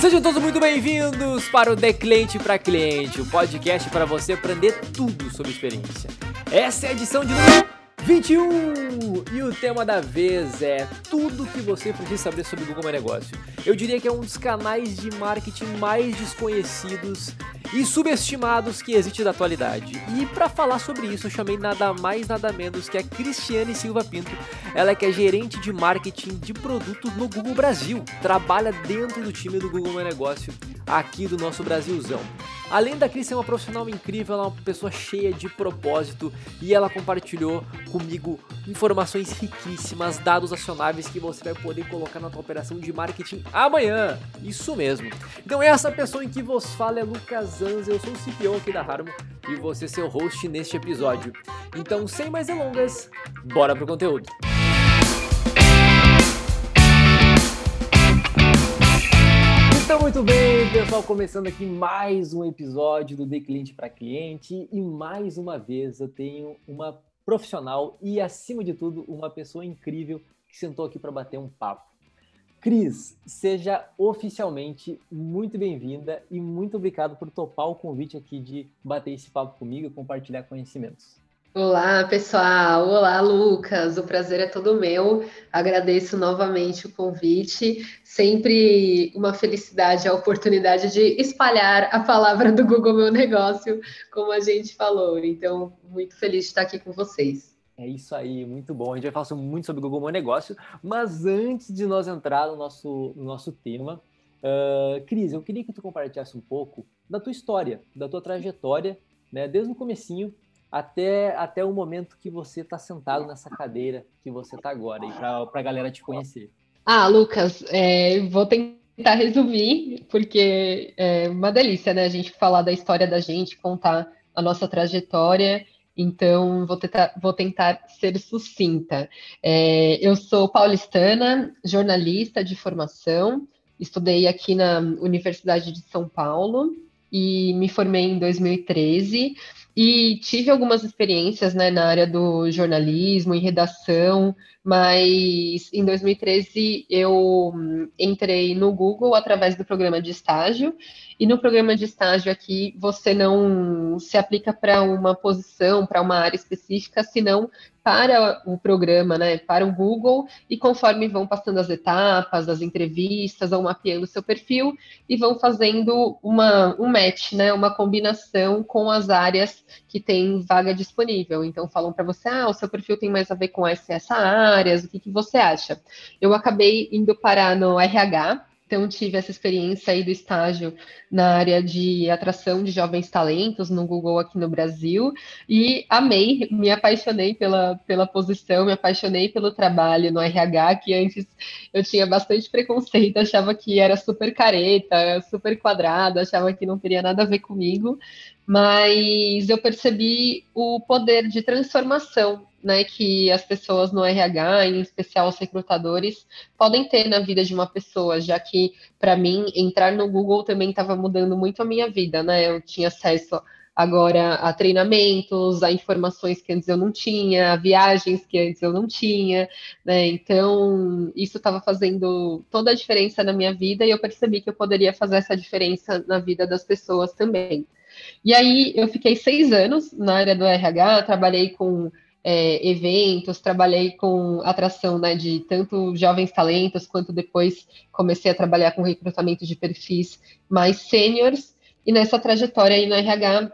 Sejam todos muito bem-vindos para o The Cliente para Cliente, o podcast para você aprender tudo sobre experiência. Essa é a edição de número 21 e o tema da vez é tudo que você precisa saber sobre Google My Negócio. Eu diria que é um dos canais de marketing mais desconhecidos e subestimados que existe da atualidade. E para falar sobre isso, eu chamei nada mais nada menos que a Cristiane Silva Pinto. Ela é que é gerente de marketing de produtos no Google Brasil. Trabalha dentro do time do Google My Negócio aqui do nosso Brasilzão. Além da Cris ser uma profissional incrível, ela é uma pessoa cheia de propósito e ela compartilhou comigo informações riquíssimas, dados acionáveis que você vai poder colocar na tua operação de marketing amanhã. Isso mesmo. Então essa pessoa em que vos fala é Lucas Anza, eu sou o CPO aqui da Harmo e você seu host neste episódio. Então, sem mais delongas, bora pro conteúdo. Então, muito bem, pessoal, começando aqui mais um episódio do De Cliente para Cliente e mais uma vez eu tenho uma profissional e, acima de tudo, uma pessoa incrível que sentou aqui para bater um papo. Cris, seja oficialmente muito bem-vinda e muito obrigado por topar o convite aqui de bater esse papo comigo e compartilhar conhecimentos. Olá, pessoal. Olá, Lucas. O prazer é todo meu. Agradeço novamente o convite. Sempre uma felicidade a oportunidade de espalhar a palavra do Google Meu Negócio, como a gente falou. Então, muito feliz de estar aqui com vocês. É isso aí, muito bom. A gente vai falar muito sobre o Google Meu Negócio, mas antes de nós entrar no nosso, no nosso tema, uh, Cris, eu queria que tu compartilhasse um pouco da tua história, da tua trajetória, né, desde o comecinho até, até o momento que você está sentado nessa cadeira que você está agora, e para a galera te conhecer. Ah, Lucas, é, vou tentar resumir, porque é uma delícia, né? A gente falar da história da gente, contar a nossa trajetória. Então, vou tentar, vou tentar ser sucinta. É, eu sou paulistana, jornalista de formação, estudei aqui na Universidade de São Paulo e me formei em 2013. E tive algumas experiências né, na área do jornalismo e redação, mas em 2013 eu hum, entrei no Google através do programa de estágio. E no programa de estágio aqui, você não se aplica para uma posição, para uma área específica, senão para o programa, né, para o Google, e conforme vão passando as etapas, as entrevistas, vão mapeando o seu perfil e vão fazendo uma, um match, né, uma combinação com as áreas que tem vaga disponível. Então, falam para você, ah, o seu perfil tem mais a ver com essa, essa o que, que você acha? Eu acabei indo parar no RH, então, tive essa experiência aí do estágio na área de atração de jovens talentos no Google aqui no Brasil e amei, me apaixonei pela, pela posição, me apaixonei pelo trabalho no RH, que antes eu tinha bastante preconceito, achava que era super careta, super quadrado, achava que não teria nada a ver comigo, mas eu percebi o poder de transformação né, que as pessoas no RH, em especial os recrutadores, podem ter na vida de uma pessoa, já que, para mim, entrar no Google também estava mudando muito a minha vida, né? Eu tinha acesso agora a treinamentos, a informações que antes eu não tinha, a viagens que antes eu não tinha, né? Então, isso estava fazendo toda a diferença na minha vida e eu percebi que eu poderia fazer essa diferença na vida das pessoas também. E aí, eu fiquei seis anos na área do RH, trabalhei com é, eventos, trabalhei com atração né, de tanto jovens talentos, quanto depois comecei a trabalhar com recrutamento de perfis mais sêniores. E nessa trajetória aí no RH,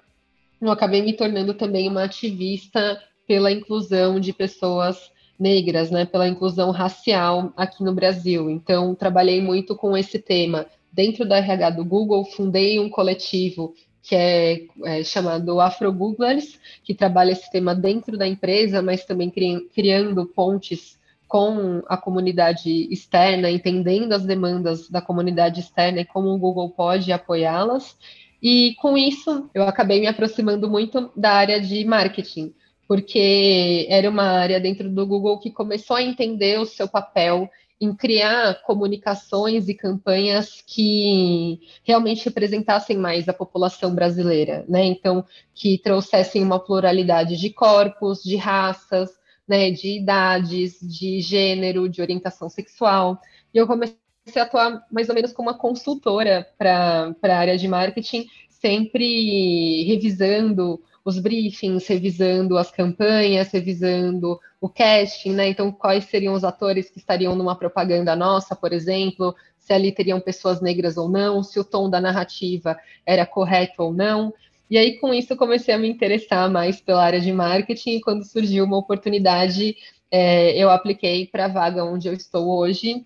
eu acabei me tornando também uma ativista pela inclusão de pessoas negras, né, pela inclusão racial aqui no Brasil. Então, trabalhei muito com esse tema. Dentro da RH do Google, fundei um coletivo que é, é chamado Afro Googlers, que trabalha esse tema dentro da empresa, mas também cri criando pontes com a comunidade externa, entendendo as demandas da comunidade externa e como o Google pode apoiá-las. E com isso, eu acabei me aproximando muito da área de marketing, porque era uma área dentro do Google que começou a entender o seu papel em criar comunicações e campanhas que realmente representassem mais a população brasileira, né? Então, que trouxessem uma pluralidade de corpos, de raças, né, de idades, de gênero, de orientação sexual. E eu comecei a atuar mais ou menos como uma consultora para a área de marketing, sempre revisando os briefings, revisando as campanhas, revisando o casting, né? Então, quais seriam os atores que estariam numa propaganda nossa, por exemplo, se ali teriam pessoas negras ou não, se o tom da narrativa era correto ou não. E aí, com isso, comecei a me interessar mais pela área de marketing, e quando surgiu uma oportunidade, é, eu apliquei para a vaga onde eu estou hoje,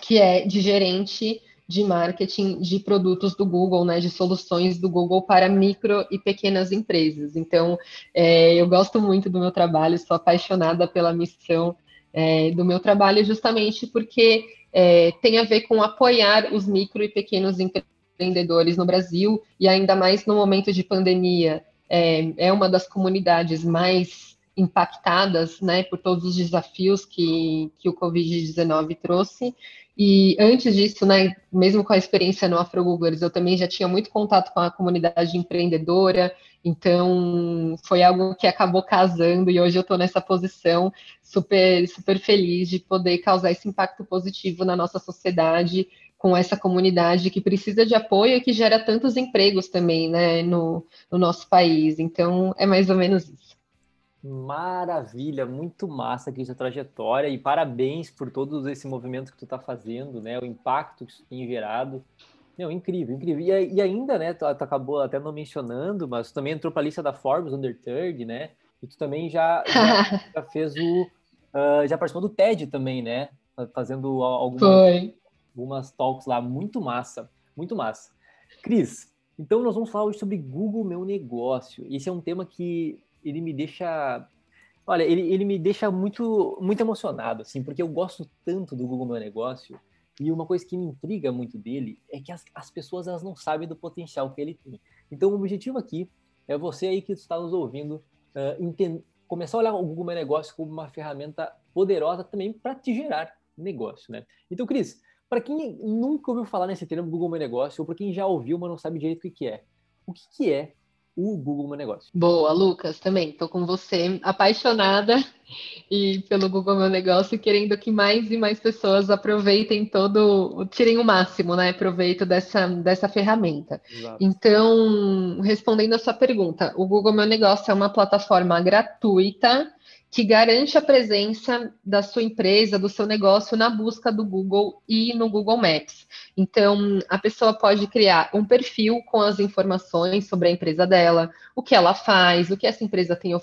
que é de gerente de marketing de produtos do Google, né, de soluções do Google para micro e pequenas empresas. Então, é, eu gosto muito do meu trabalho, sou apaixonada pela missão é, do meu trabalho, justamente porque é, tem a ver com apoiar os micro e pequenos empreendedores no Brasil, e ainda mais no momento de pandemia. É, é uma das comunidades mais impactadas né, por todos os desafios que, que o Covid-19 trouxe. E antes disso, né, mesmo com a experiência no Afro Googlers, eu também já tinha muito contato com a comunidade empreendedora, então foi algo que acabou casando e hoje eu estou nessa posição super, super feliz de poder causar esse impacto positivo na nossa sociedade com essa comunidade que precisa de apoio e que gera tantos empregos também né, no, no nosso país. Então é mais ou menos isso. Maravilha, muito massa aqui essa trajetória e parabéns por todo esse movimento que tu tá fazendo, né? O impacto que isso tem gerado. Meu, incrível, incrível. E, e ainda, né, tu, tu, acabou até não mencionando, mas tu também entrou para a lista da Forbes Under Third, né? E tu também já, já, já fez o... Uh, já participou do TED também, né? Fazendo algumas, algumas talks lá. Muito massa, muito massa. Cris, então nós vamos falar hoje sobre Google Meu Negócio. Esse é um tema que ele me deixa. Olha, ele, ele me deixa muito, muito emocionado, assim, porque eu gosto tanto do Google Meu Negócio. E uma coisa que me intriga muito dele é que as, as pessoas elas não sabem do potencial que ele tem. Então, o objetivo aqui é você aí que está nos ouvindo uh, entender, começar a olhar o Google Meu Negócio como uma ferramenta poderosa também para te gerar negócio, né? Então, Cris, para quem nunca ouviu falar nesse termo Google Meu Negócio, ou para quem já ouviu, mas não sabe direito o que é, o que é o Google Meu Negócio. Boa, Lucas, também estou com você, apaixonada e pelo Google Meu Negócio, querendo que mais e mais pessoas aproveitem todo, tirem o máximo, né, proveito dessa, dessa ferramenta. Exato. Então, respondendo a sua pergunta, o Google Meu Negócio é uma plataforma gratuita que garante a presença da sua empresa, do seu negócio na busca do Google e no Google Maps. Então, a pessoa pode criar um perfil com as informações sobre a empresa dela, o que ela faz, o que essa empresa tem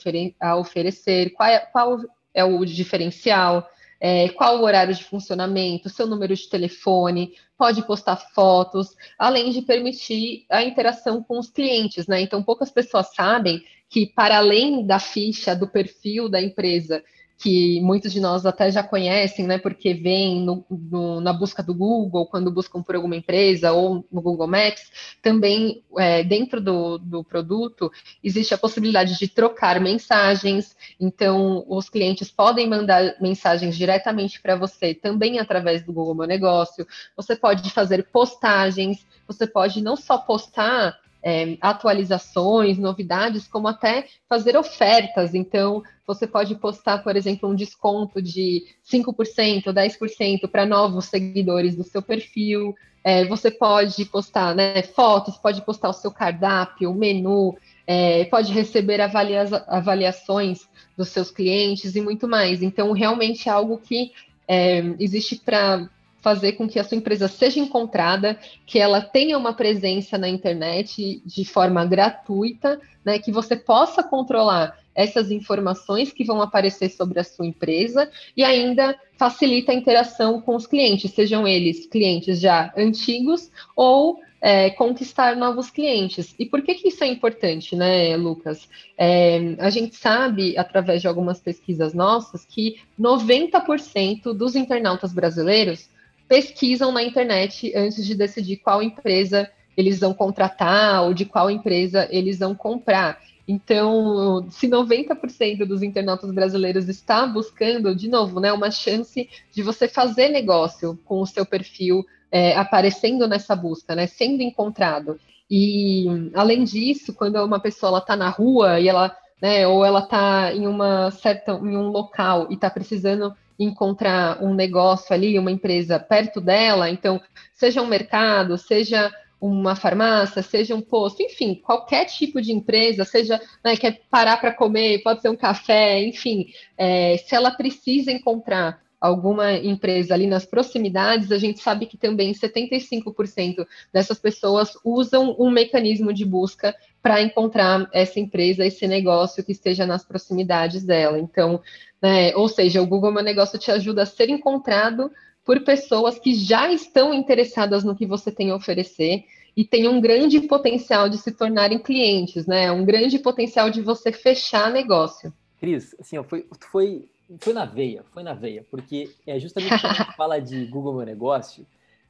a oferecer, qual é, qual é o diferencial, é, qual o horário de funcionamento, seu número de telefone, pode postar fotos, além de permitir a interação com os clientes, né? Então, poucas pessoas sabem que, para além da ficha, do perfil da empresa, que muitos de nós até já conhecem, né, porque vem no, no, na busca do Google, quando buscam por alguma empresa ou no Google Maps, também é, dentro do, do produto existe a possibilidade de trocar mensagens, então os clientes podem mandar mensagens diretamente para você também através do Google Meu Negócio, você pode fazer postagens, você pode não só postar é, atualizações, novidades, como até fazer ofertas. Então, você pode postar, por exemplo, um desconto de 5%, 10% para novos seguidores do seu perfil. É, você pode postar né, fotos, pode postar o seu cardápio, o menu, é, pode receber avalia avaliações dos seus clientes e muito mais. Então, realmente é algo que é, existe para fazer com que a sua empresa seja encontrada, que ela tenha uma presença na internet de forma gratuita, né, que você possa controlar essas informações que vão aparecer sobre a sua empresa e ainda facilita a interação com os clientes, sejam eles clientes já antigos ou é, conquistar novos clientes. E por que, que isso é importante, né, Lucas? É, a gente sabe, através de algumas pesquisas nossas, que 90% dos internautas brasileiros pesquisam na internet antes de decidir qual empresa eles vão contratar ou de qual empresa eles vão comprar. Então, se 90% dos internautas brasileiros está buscando, de novo, né, uma chance de você fazer negócio com o seu perfil é, aparecendo nessa busca, né, sendo encontrado. E, além disso, quando uma pessoa está na rua e ela né? Ou ela está em uma certa, em um local e está precisando encontrar um negócio ali, uma empresa perto dela, então, seja um mercado, seja uma farmácia, seja um posto, enfim, qualquer tipo de empresa, seja né, quer parar para comer, pode ser um café, enfim, é, se ela precisa encontrar alguma empresa ali nas proximidades, a gente sabe que também 75% dessas pessoas usam um mecanismo de busca para encontrar essa empresa, esse negócio que esteja nas proximidades dela. Então, né, ou seja, o Google Meu Negócio te ajuda a ser encontrado por pessoas que já estão interessadas no que você tem a oferecer e tem um grande potencial de se tornarem clientes, né? Um grande potencial de você fechar negócio. Cris, assim, foi, foi, foi na veia, foi na veia, porque é justamente quando a gente fala de Google Meu Negócio,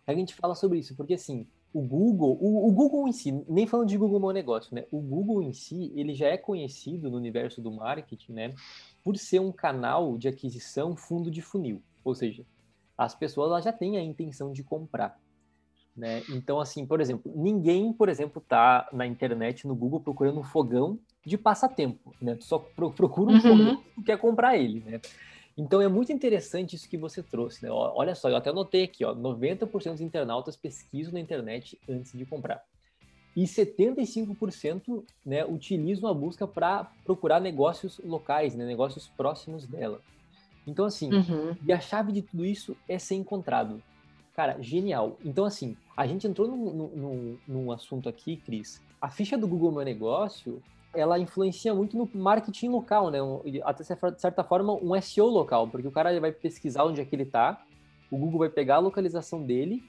a gente fala sobre isso, porque assim, o Google, o, o, Google em si, nem falando de Google Meu Negócio, né? O Google em si, ele já é conhecido no universo do marketing, né? Por ser um canal de aquisição fundo de funil, ou seja, as pessoas já têm a intenção de comprar. Né? Então, assim, por exemplo, ninguém, por exemplo, tá na internet, no Google, procurando um fogão de passatempo, né? Tu só procura um uhum. fogão e quer comprar ele, né? Então é muito interessante isso que você trouxe, né? Olha só, eu até anotei aqui, ó, 90% dos internautas pesquisam na internet antes de comprar. E 75% né, utilizam a busca para procurar negócios locais, né, negócios próximos dela. Então, assim, uhum. e a chave de tudo isso é ser encontrado. Cara, genial. Então, assim, a gente entrou num, num, num assunto aqui, Cris. A ficha do Google Meu Negócio, ela influencia muito no marketing local, né? Até de certa forma, um SEO local, porque o cara vai pesquisar onde é que ele está, o Google vai pegar a localização dele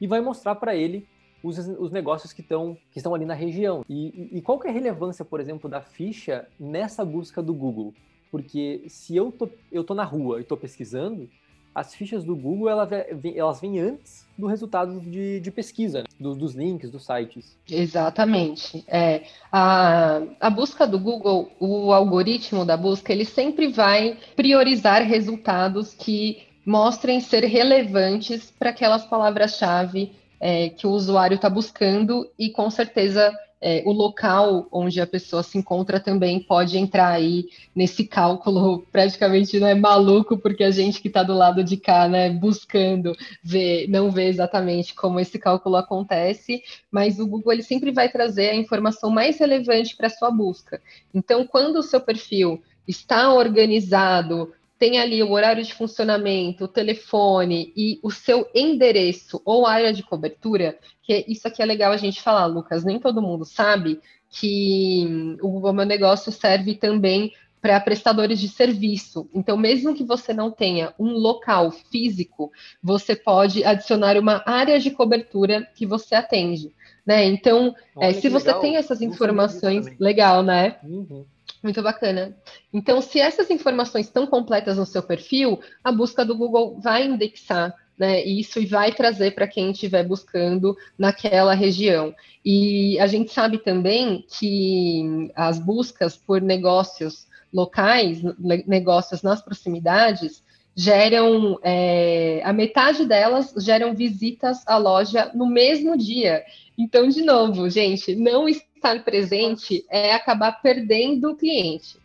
e vai mostrar para ele os, os negócios que, estão que estão ali na região. E, e, qual que é a relevância, por exemplo, da ficha nessa busca do Google? Porque se eu tô, eu tô na rua e estou pesquisando, as fichas do Google ela, elas vêm antes do resultado de, de pesquisa, né? dos, dos, links, dos sites. Exatamente. É, a, a busca do Google, o algoritmo da busca, ele sempre vai priorizar resultados que mostrem ser relevantes para aquelas palavras-chave é, que o usuário está buscando e com certeza é, o local onde a pessoa se encontra também pode entrar aí nesse cálculo praticamente não é maluco, porque a gente que está do lado de cá, né, buscando ver, não vê exatamente como esse cálculo acontece, mas o Google ele sempre vai trazer a informação mais relevante para a sua busca. Então, quando o seu perfil está organizado, tem ali o horário de funcionamento, o telefone e o seu endereço ou área de cobertura, que isso aqui é legal a gente falar, Lucas, nem todo mundo sabe que o Google Meu Negócio serve também para prestadores de serviço. Então, mesmo que você não tenha um local físico, você pode adicionar uma área de cobertura que você atende. Né? Então, é, se você legal. tem essas informações, legal, né? Uhum. Muito bacana. Então, se essas informações estão completas no seu perfil, a busca do Google vai indexar né, isso e vai trazer para quem estiver buscando naquela região. E a gente sabe também que as buscas por negócios locais, negócios nas proximidades, geram é, a metade delas geram visitas à loja no mesmo dia. Então, de novo, gente, não estar presente é acabar perdendo o cliente.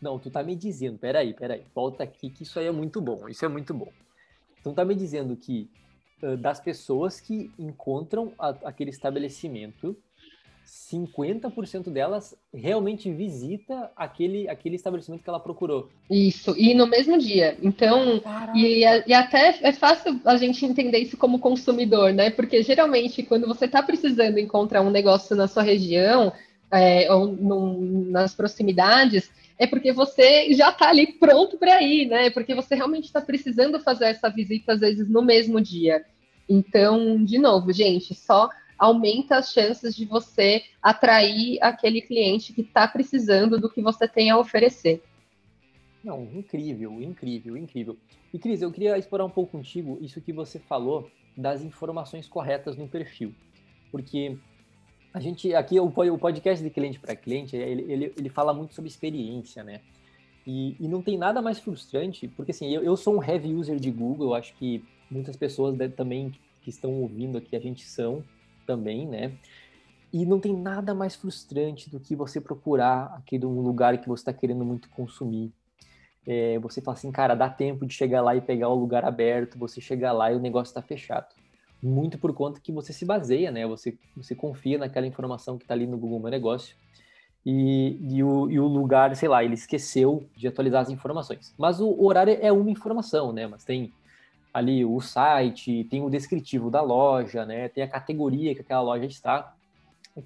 Não, tu tá me dizendo, peraí, peraí, volta aqui que isso aí é muito bom, isso é muito bom. Então tá me dizendo que das pessoas que encontram a, aquele estabelecimento, 50% delas realmente visita aquele, aquele estabelecimento que ela procurou. Isso, e no mesmo dia. Então, e, e, até é fácil a gente entender isso como consumidor, né? Porque geralmente, quando você está precisando encontrar um negócio na sua região, é, ou num, nas proximidades, é porque você já está ali pronto para ir, né? Porque você realmente está precisando fazer essa visita, às vezes, no mesmo dia. Então, de novo, gente, só aumenta as chances de você atrair aquele cliente que está precisando do que você tem a oferecer. Não, incrível, incrível, incrível. E Cris, eu queria explorar um pouco contigo isso que você falou das informações corretas no perfil. Porque a gente, aqui o podcast de cliente para cliente, ele, ele, ele fala muito sobre experiência, né? E, e não tem nada mais frustrante, porque assim, eu, eu sou um heavy user de Google, eu acho que muitas pessoas também que estão ouvindo aqui a gente são, também, né? E não tem nada mais frustrante do que você procurar aquele um lugar que você está querendo muito consumir. É, você fala assim, cara, dá tempo de chegar lá e pegar o lugar aberto, você chegar lá e o negócio está fechado. Muito por conta que você se baseia, né? Você, você confia naquela informação que está ali no Google Meu Negócio e, e, o, e o lugar, sei lá, ele esqueceu de atualizar as informações. Mas o horário é uma informação, né? Mas tem ali o site, tem o descritivo da loja, né? Tem a categoria que aquela loja está.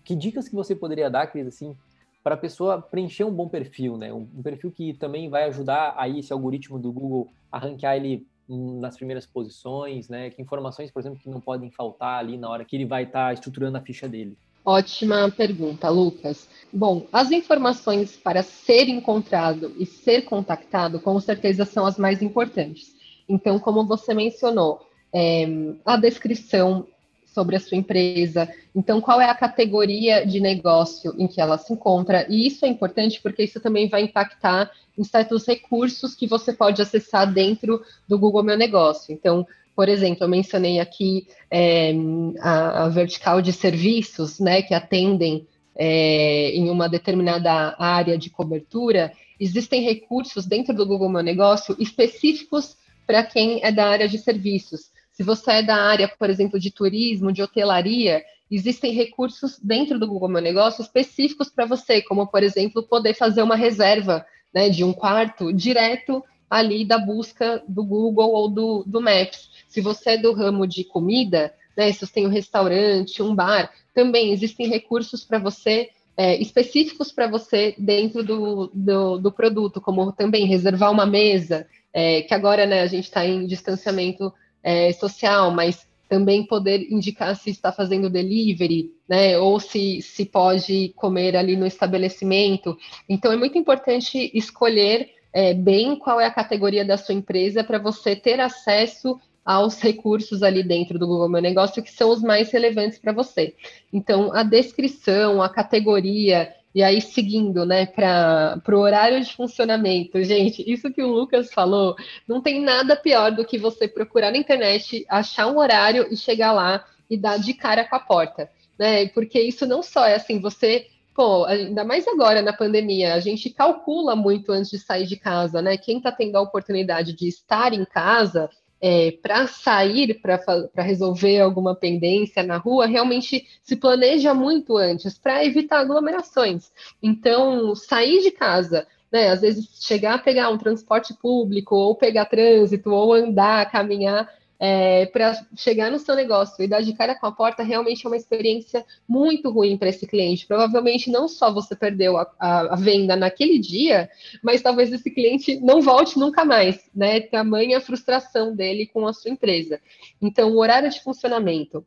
Que dicas que você poderia dar, Cris, assim, para a pessoa preencher um bom perfil, né? Um, um, perfil que também vai ajudar aí esse algoritmo do Google a ranquear ele nas primeiras posições, né? Que informações, por exemplo, que não podem faltar ali na hora que ele vai estar tá estruturando a ficha dele. Ótima pergunta, Lucas. Bom, as informações para ser encontrado e ser contactado, com certeza, são as mais importantes. Então, como você mencionou, é, a descrição sobre a sua empresa, então qual é a categoria de negócio em que ela se encontra, e isso é importante porque isso também vai impactar em certos recursos que você pode acessar dentro do Google Meu Negócio. Então, por exemplo, eu mencionei aqui é, a, a, vertical de serviços, né, que atendem é, em uma determinada área de cobertura. Existem recursos dentro do Google Meu Negócio específicos para quem é da área de serviços. Se você é da área, por exemplo, de turismo, de hotelaria, existem recursos dentro do Google Meu Negócio específicos para você, como, por exemplo, poder fazer uma reserva né, de um quarto direto ali da busca do Google ou do, do Maps. Se você é do ramo de comida, né, se você tem um restaurante, um bar, também existem recursos para você, é, específicos para você dentro do, do, do, produto, como também reservar uma mesa, é, que agora né, a gente está em distanciamento é, social, mas também poder indicar se está fazendo delivery, né, ou se, se pode comer ali no estabelecimento. Então, é muito importante escolher é, bem qual é a categoria da sua empresa para você ter acesso aos recursos ali dentro do Google Meu Negócio que são os mais relevantes para você. Então, a descrição, a categoria, e aí seguindo, né, para o horário de funcionamento. Gente, isso que o Lucas falou, não tem nada pior do que você procurar na internet, achar um horário e chegar lá e dar de cara com a porta, né? Porque isso não só é assim, você pô, ainda mais agora na pandemia, a gente calcula muito antes de sair de casa, né? Quem está tendo a oportunidade de estar em casa é, para sair, para resolver alguma pendência na rua, realmente se planeja muito antes para evitar aglomerações. Então, sair de casa, né, às vezes chegar a pegar um transporte público, ou pegar trânsito, ou andar, caminhar, é, para chegar no seu negócio e dar de cara com a porta realmente é uma experiência muito ruim para esse cliente. Provavelmente não só você perdeu a, a, a, venda naquele dia, mas talvez esse cliente não volte nunca mais, né? Tamanha frustração dele com a sua empresa. Então, o horário de funcionamento,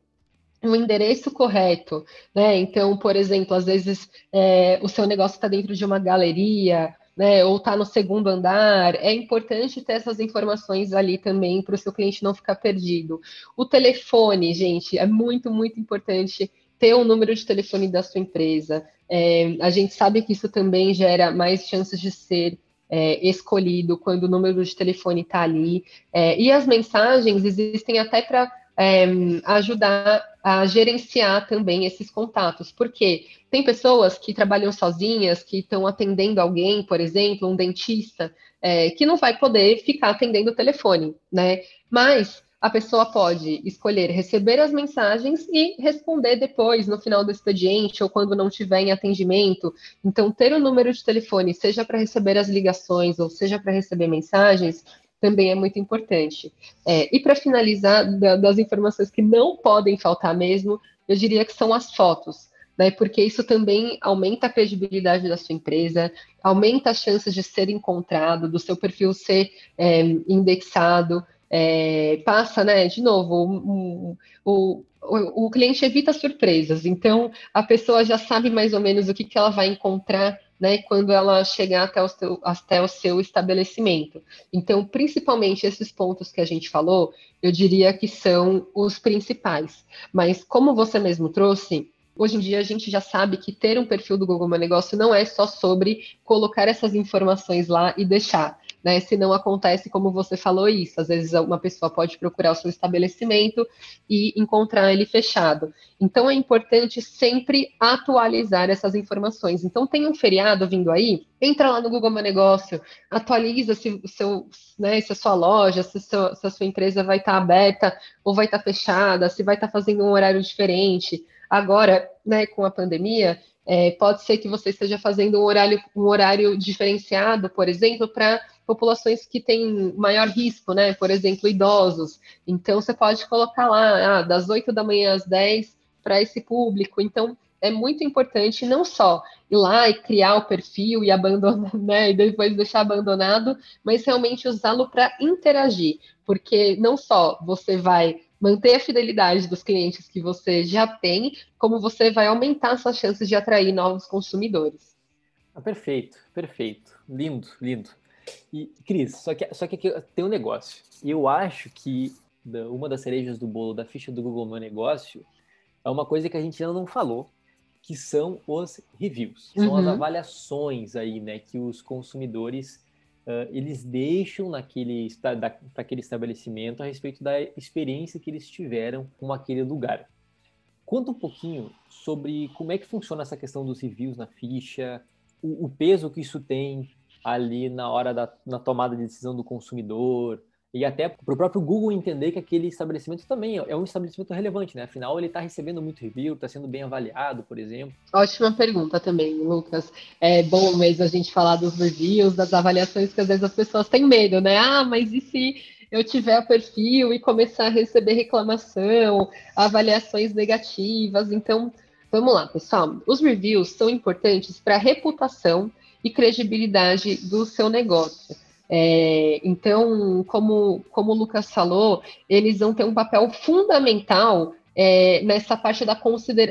o endereço correto, né? Então, por exemplo, às vezes é, o seu negócio está dentro de uma galeria né, ou está no segundo andar, é importante ter essas informações ali também para o seu cliente não ficar perdido. O telefone, gente, é muito, muito importante ter o número de telefone da sua empresa. É, a gente sabe que isso também gera mais chances de ser é, escolhido quando o número de telefone está ali. É, e as mensagens existem até para é, ajudar a gerenciar também esses contatos, porque tem pessoas que trabalham sozinhas, que estão atendendo alguém, por exemplo, um dentista, é, que não vai poder ficar atendendo o telefone, né? Mas a pessoa pode escolher receber as mensagens e responder depois, no final do expediente, ou quando não tiver em atendimento. Então, ter o um número de telefone, seja para receber as ligações ou seja para receber mensagens, também é muito importante. É, e para finalizar, da, das informações que não podem faltar mesmo, eu diria que são as fotos. Né, porque isso também aumenta a credibilidade da sua empresa, aumenta as chances de ser encontrado, do seu perfil ser é, indexado, é, passa, né, de novo, o, o, o, cliente evita surpresas, então a pessoa já sabe mais ou menos o que, que ela vai encontrar né, quando ela chegar até o, seu, até o seu estabelecimento. Então, principalmente esses pontos que a gente falou, eu diria que são os principais. Mas, como você mesmo trouxe, hoje em dia a gente já sabe que ter um perfil do Google Meu Negócio não é só sobre colocar essas informações lá e deixar. Né? Se não acontece como você falou isso, às vezes uma pessoa pode procurar o seu estabelecimento e encontrar ele fechado. Então é importante sempre atualizar essas informações. Então tem um feriado vindo aí, entra lá no Google Meu Negócio, atualiza se seu, né, se a sua loja, se, se a sua empresa vai estar aberta ou vai estar fechada, se vai estar fazendo um horário diferente. Agora, né, com a pandemia, é, pode ser que você esteja fazendo um horário, um horário diferenciado, por exemplo, para populações que têm maior risco, né? Por exemplo, idosos. Então, você pode colocar lá, ah, das 8 da manhã às 10 para esse público. Então, é muito importante não só ir lá e criar o perfil e abandonar, né, e depois deixar abandonado, mas realmente usá-lo para interagir, porque não só você vai manter a fidelidade dos clientes que você já tem, como você vai aumentar suas chances de atrair novos consumidores. Ah, perfeito, perfeito. Lindo, lindo. E, Cris, só que, só que aqui tem um negócio. Eu acho que uma das cerejas do bolo da ficha do Google Meu Negócio é uma coisa que a gente ainda não falou, que são os reviews. São uhum. as avaliações aí, né, que os consumidores uh, eles deixam naquele para aquele estabelecimento a respeito da experiência que eles tiveram com aquele lugar. Conta um pouquinho sobre como é que funciona essa questão dos reviews na ficha, o, o peso que isso tem ali na hora da na tomada de decisão do consumidor, e até para o próprio Google entender que aquele estabelecimento também é um estabelecimento relevante, né? Afinal, ele está recebendo muito review, está sendo bem avaliado, por exemplo. Ótima pergunta também, Lucas. É bom mesmo a gente falar dos reviews, das avaliações, que às vezes as pessoas têm medo, né? Ah, mas e se eu tiver o perfil e começar a receber reclamação, avaliações negativas? Então, vamos lá, pessoal. Os reviews são importantes para a reputação e credibilidade do seu negócio. É, então, como, como o Lucas falou, eles vão ter um papel fundamental é, nessa parte da,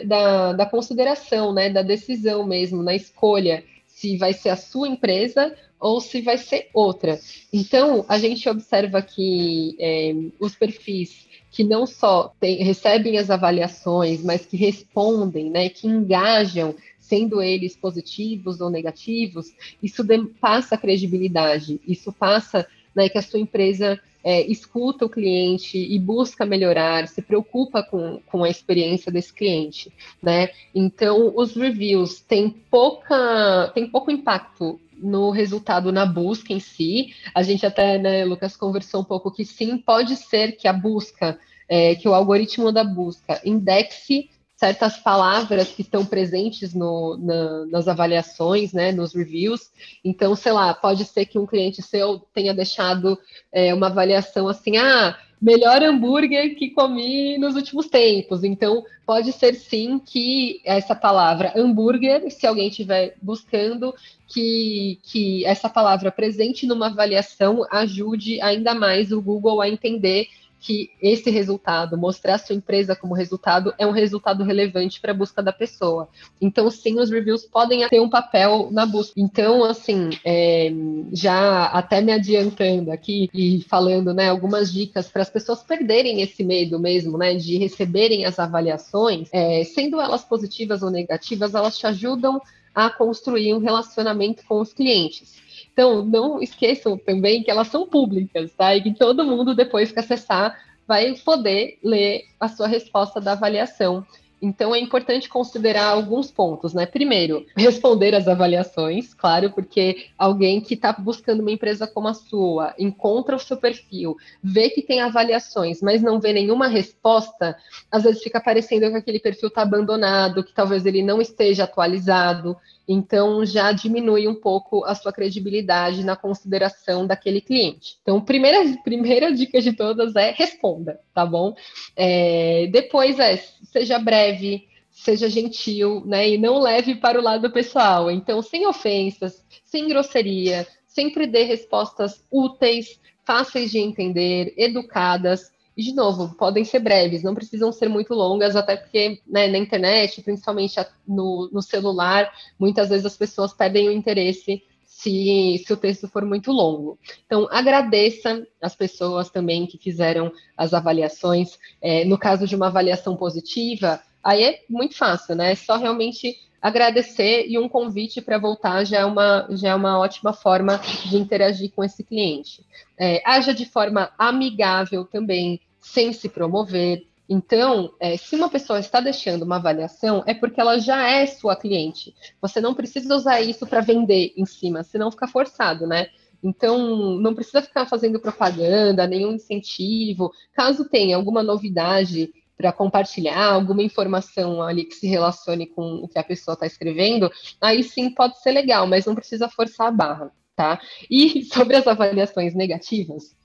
da, da consideração, né, da decisão mesmo, na escolha, se vai ser a sua empresa ou se vai ser outra. Então, a gente observa que é, os perfis que não só tem, recebem as avaliações, mas que respondem, né, que engajam sendo eles positivos ou negativos, isso passa credibilidade, isso passa né, que a sua empresa é, escuta o cliente e busca melhorar, se preocupa com, com a experiência desse cliente, né? Então, os reviews têm pouca, têm pouco impacto no resultado na busca em si. A gente até, né, Lucas, conversou um pouco que sim, pode ser que a busca, é, que o algoritmo da busca indexe certas palavras que estão presentes no, na, nas avaliações, né, nos reviews. Então, sei lá, pode ser que um cliente seu tenha deixado é, uma avaliação assim, ah, melhor hambúrguer que comi nos últimos tempos. Então, pode ser sim que essa palavra hambúrguer, se alguém estiver buscando, que, que essa palavra presente numa avaliação ajude ainda mais o Google a entender que esse resultado, mostrar a sua empresa como resultado, é um resultado relevante para a busca da pessoa. Então, sim, os reviews podem ter um papel na busca. Então, assim, é, já até me adiantando aqui e falando, né, algumas dicas para as pessoas perderem esse medo mesmo, né, de receberem as avaliações, é, sendo elas positivas ou negativas, elas te ajudam a construir um relacionamento com os clientes. Então, não esqueçam também que elas são públicas, tá? E que todo mundo, depois que acessar, vai poder ler a sua resposta da avaliação. Então, é importante considerar alguns pontos, né? Primeiro, responder às avaliações, claro, porque alguém que está buscando uma empresa como a sua, encontra o seu perfil, vê que tem avaliações, mas não vê nenhuma resposta, às vezes fica parecendo que aquele perfil está abandonado, que talvez ele não esteja atualizado. Então, já diminui um pouco a sua credibilidade na consideração daquele cliente. Então, primeira, primeira dica de todas é responda, tá bom? É, depois é, seja breve, seja gentil, né? E não leve para o lado pessoal. Então, sem ofensas, sem grosseria, sempre dê respostas úteis, fáceis de entender, educadas e, de novo, podem ser breves, não precisam ser muito longas, até porque né, na internet, principalmente no, no, celular, muitas vezes as pessoas perdem o interesse se, se o texto for muito longo. Então, agradeça as pessoas também que fizeram as avaliações. É, no caso de uma avaliação positiva, aí é muito fácil, né? É só realmente agradecer e um convite para voltar já é, uma, já é uma ótima forma de interagir com esse cliente. É, haja de forma amigável também, sem se promover. Então, é, se uma pessoa está deixando uma avaliação, é porque ela já é sua cliente. Você não precisa usar isso para vender em cima, senão fica forçado, né? Então, não precisa ficar fazendo propaganda, nenhum incentivo. Caso tenha alguma novidade para compartilhar, alguma informação ali que se relacione com o que a pessoa está escrevendo, aí sim pode ser legal, mas não precisa forçar a barra, tá? E sobre as avaliações negativas,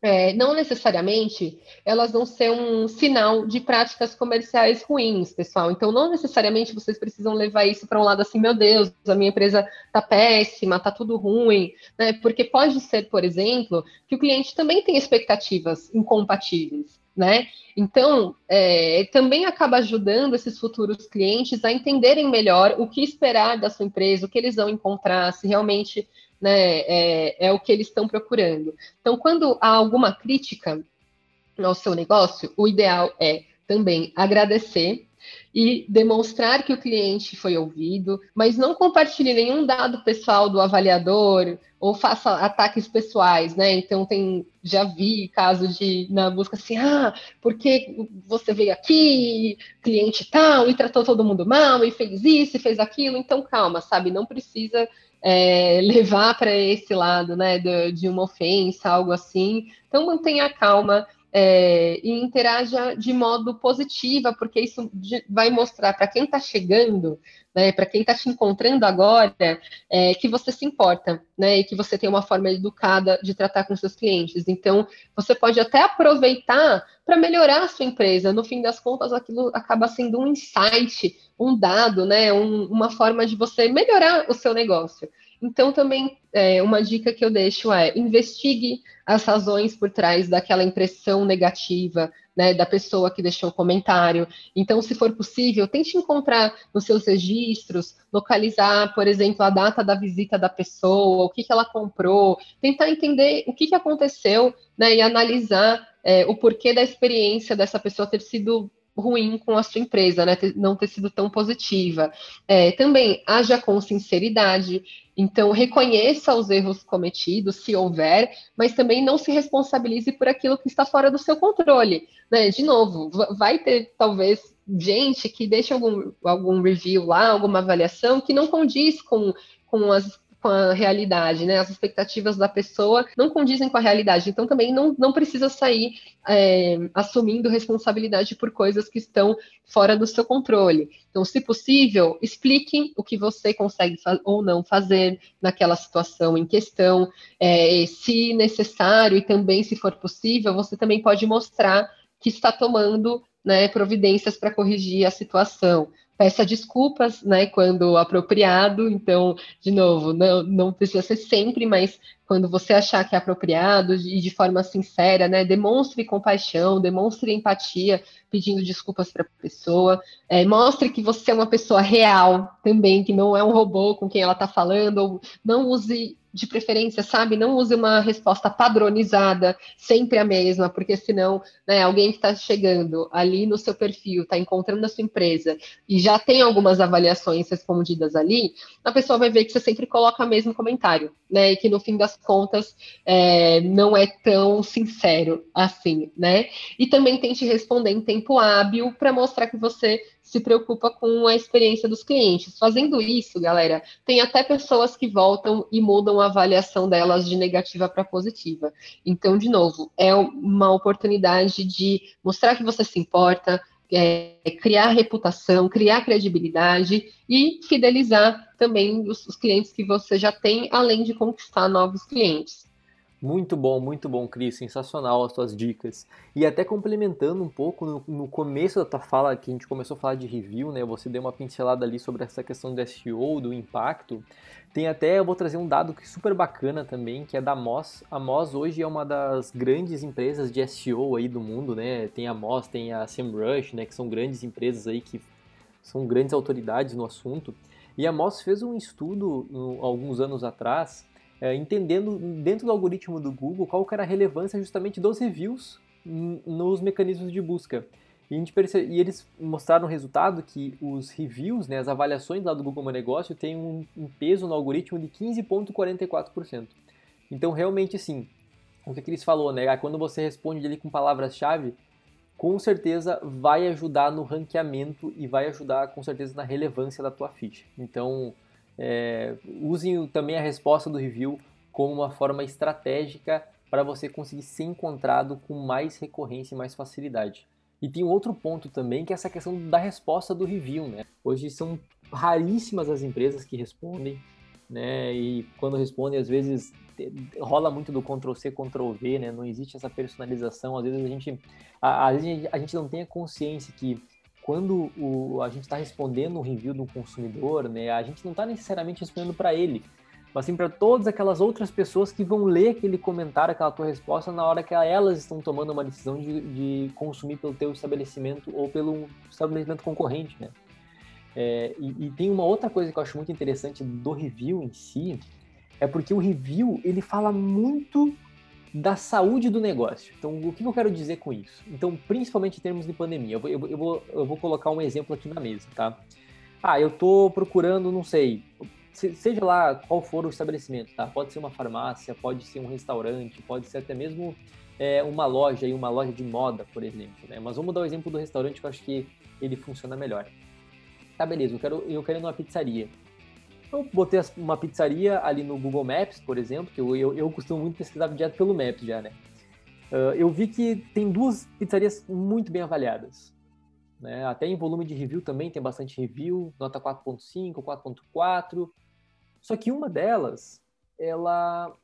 é, não necessariamente elas vão ser um sinal de práticas comerciais ruins, pessoal. Então, não necessariamente vocês precisam levar isso para um lado assim, meu Deus, a minha empresa está péssima, está tudo ruim, né? Porque pode ser, por exemplo, que o cliente também tem expectativas incompatíveis. Né? Então, é, também acaba ajudando esses futuros clientes a entenderem melhor o que esperar da sua empresa, o que eles vão encontrar, se realmente né, é, é o que eles estão procurando. Então, quando há alguma crítica ao seu negócio, o ideal é também agradecer e demonstrar que o cliente foi ouvido, mas não compartilhe nenhum dado pessoal do avaliador ou faça ataques pessoais, né? Então tem já vi casos de na busca assim, ah, porque você veio aqui, cliente tal, e tratou todo mundo mal, e fez isso, e fez aquilo, então calma, sabe? Não precisa é, levar para esse lado, né, de, de, uma ofensa, algo assim. Então mantenha calma é, e interaja de modo positivo, porque isso vai mostrar para quem está chegando, né, para quem está te encontrando agora, é, que você se importa, né, e que você tem uma forma educada de tratar com seus clientes. Então, você pode até aproveitar para melhorar a sua empresa. No fim das contas, aquilo acaba sendo um insight um dado, né, um, uma forma de você melhorar o seu negócio. Então, também, é, uma dica que eu deixo é investigue as razões por trás daquela impressão negativa, né, da pessoa que deixou o comentário. Então, se for possível, tente encontrar nos seus registros, localizar, por exemplo, a data da visita da pessoa, o que, que ela comprou, tentar entender o que, que aconteceu, né, e analisar é, o porquê da experiência dessa pessoa ter sido ruim com a sua empresa, né? Não ter sido tão positiva. É, também haja com sinceridade, então reconheça os erros cometidos, se houver, mas também não se responsabilize por aquilo que está fora do seu controle. Né? De novo, vai ter talvez gente que deixa algum, algum review lá, alguma avaliação que não condiz com, com as com a realidade, né? As expectativas da pessoa não condizem com a realidade. Então também não, não precisa sair é, assumindo responsabilidade por coisas que estão fora do seu controle. Então, se possível, explique o que você consegue ou não fazer naquela situação em questão. É, se necessário e também, se for possível, você também pode mostrar que está tomando né, providências para corrigir a situação peça desculpas, né, quando apropriado. Então, de novo, não, não precisa ser sempre, mas quando você achar que é apropriado e de forma sincera, né, demonstre compaixão, demonstre empatia, pedindo desculpas para a pessoa, é, mostre que você é uma pessoa real também, que não é um robô com quem ela está falando, ou não use de preferência, sabe? Não use uma resposta padronizada, sempre a mesma, porque senão, né, alguém que está chegando ali no seu perfil, está encontrando a sua empresa e já tem algumas avaliações respondidas ali, a pessoa vai ver que você sempre coloca o mesmo comentário, né? E que no fim das contas é, não é tão sincero assim, né? E também tente responder em tempo hábil para mostrar que você se preocupa com a experiência dos clientes. Fazendo isso, galera, tem até pessoas que voltam e mudam a avaliação delas de negativa para positiva. Então, de novo, é uma oportunidade de mostrar que você se importa, é, criar reputação, criar credibilidade e fidelizar também os, os clientes que você já tem, além de conquistar novos clientes. Muito bom, muito bom, Cris. Sensacional as tuas dicas. E até complementando um pouco no, no, começo da tua fala, que a gente começou a falar de review, né? Você deu uma pincelada ali sobre essa questão do SEO, do impacto. Tem até, eu vou trazer um dado que é super bacana também, que é da Moz. A Moz hoje é uma das grandes empresas de SEO aí do mundo, né? Tem a Moz, tem a SEMrush, né? Que são grandes empresas aí que são grandes autoridades no assunto. E a Moz fez um estudo no, alguns anos atrás é, entendendo dentro do algoritmo do Google qual era a relevância justamente dos reviews nos mecanismos de busca. E, e eles mostraram o resultado que os reviews, né, as avaliações lá do Google Meu Negócio, têm um, um peso no algoritmo de 15,44%. Então, realmente, assim, o que, que eles falou, né? Quando você responde ali com palavras-chave, com certeza vai ajudar no ranqueamento e vai ajudar com certeza na relevância da tua ficha. Então, é, usem também a resposta do review como uma forma estratégica para você conseguir ser encontrado com mais recorrência e mais facilidade. E tem outro ponto também, que é essa questão da resposta do review, né? Hoje são raríssimas as empresas que respondem, né? E quando respondem, às vezes rola muito do Ctrl C, Ctrl V, né? Não existe essa personalização. Às vezes a gente, a, gente não tem a consciência que quando o, a gente está respondendo um review do consumidor, né? A gente não está necessariamente respondendo para ele mas sim para todas aquelas outras pessoas que vão ler aquele comentário, aquela tua resposta na hora que elas estão tomando uma decisão de, de consumir pelo teu estabelecimento ou pelo estabelecimento concorrente, né? É, e, e, tem uma outra coisa que eu acho muito interessante do review em si, é porque o review ele fala muito da saúde do negócio. Então, o que eu quero dizer com isso? Então, principalmente em termos de pandemia, eu vou, eu vou, eu vou colocar um exemplo aqui na mesa, tá? Ah, eu tô procurando, não sei, seja lá qual for o estabelecimento, tá? Pode ser uma farmácia, pode ser um restaurante, pode ser até mesmo é, uma loja e uma loja de moda, por exemplo, né? Mas vamos dar o exemplo do restaurante que eu acho que ele funciona melhor. Tá, beleza, eu quero, eu quero ir numa pizzaria. Eu botei uma pizzaria ali no Google Maps, por exemplo, que eu, eu, eu costumo muito pesquisar direto pelo Maps já, né? Uh, eu vi que tem duas pizzarias muito bem avaliadas. Né? Até em volume de review também tem bastante review, nota 4.5, 4.4. Só que uma delas, ela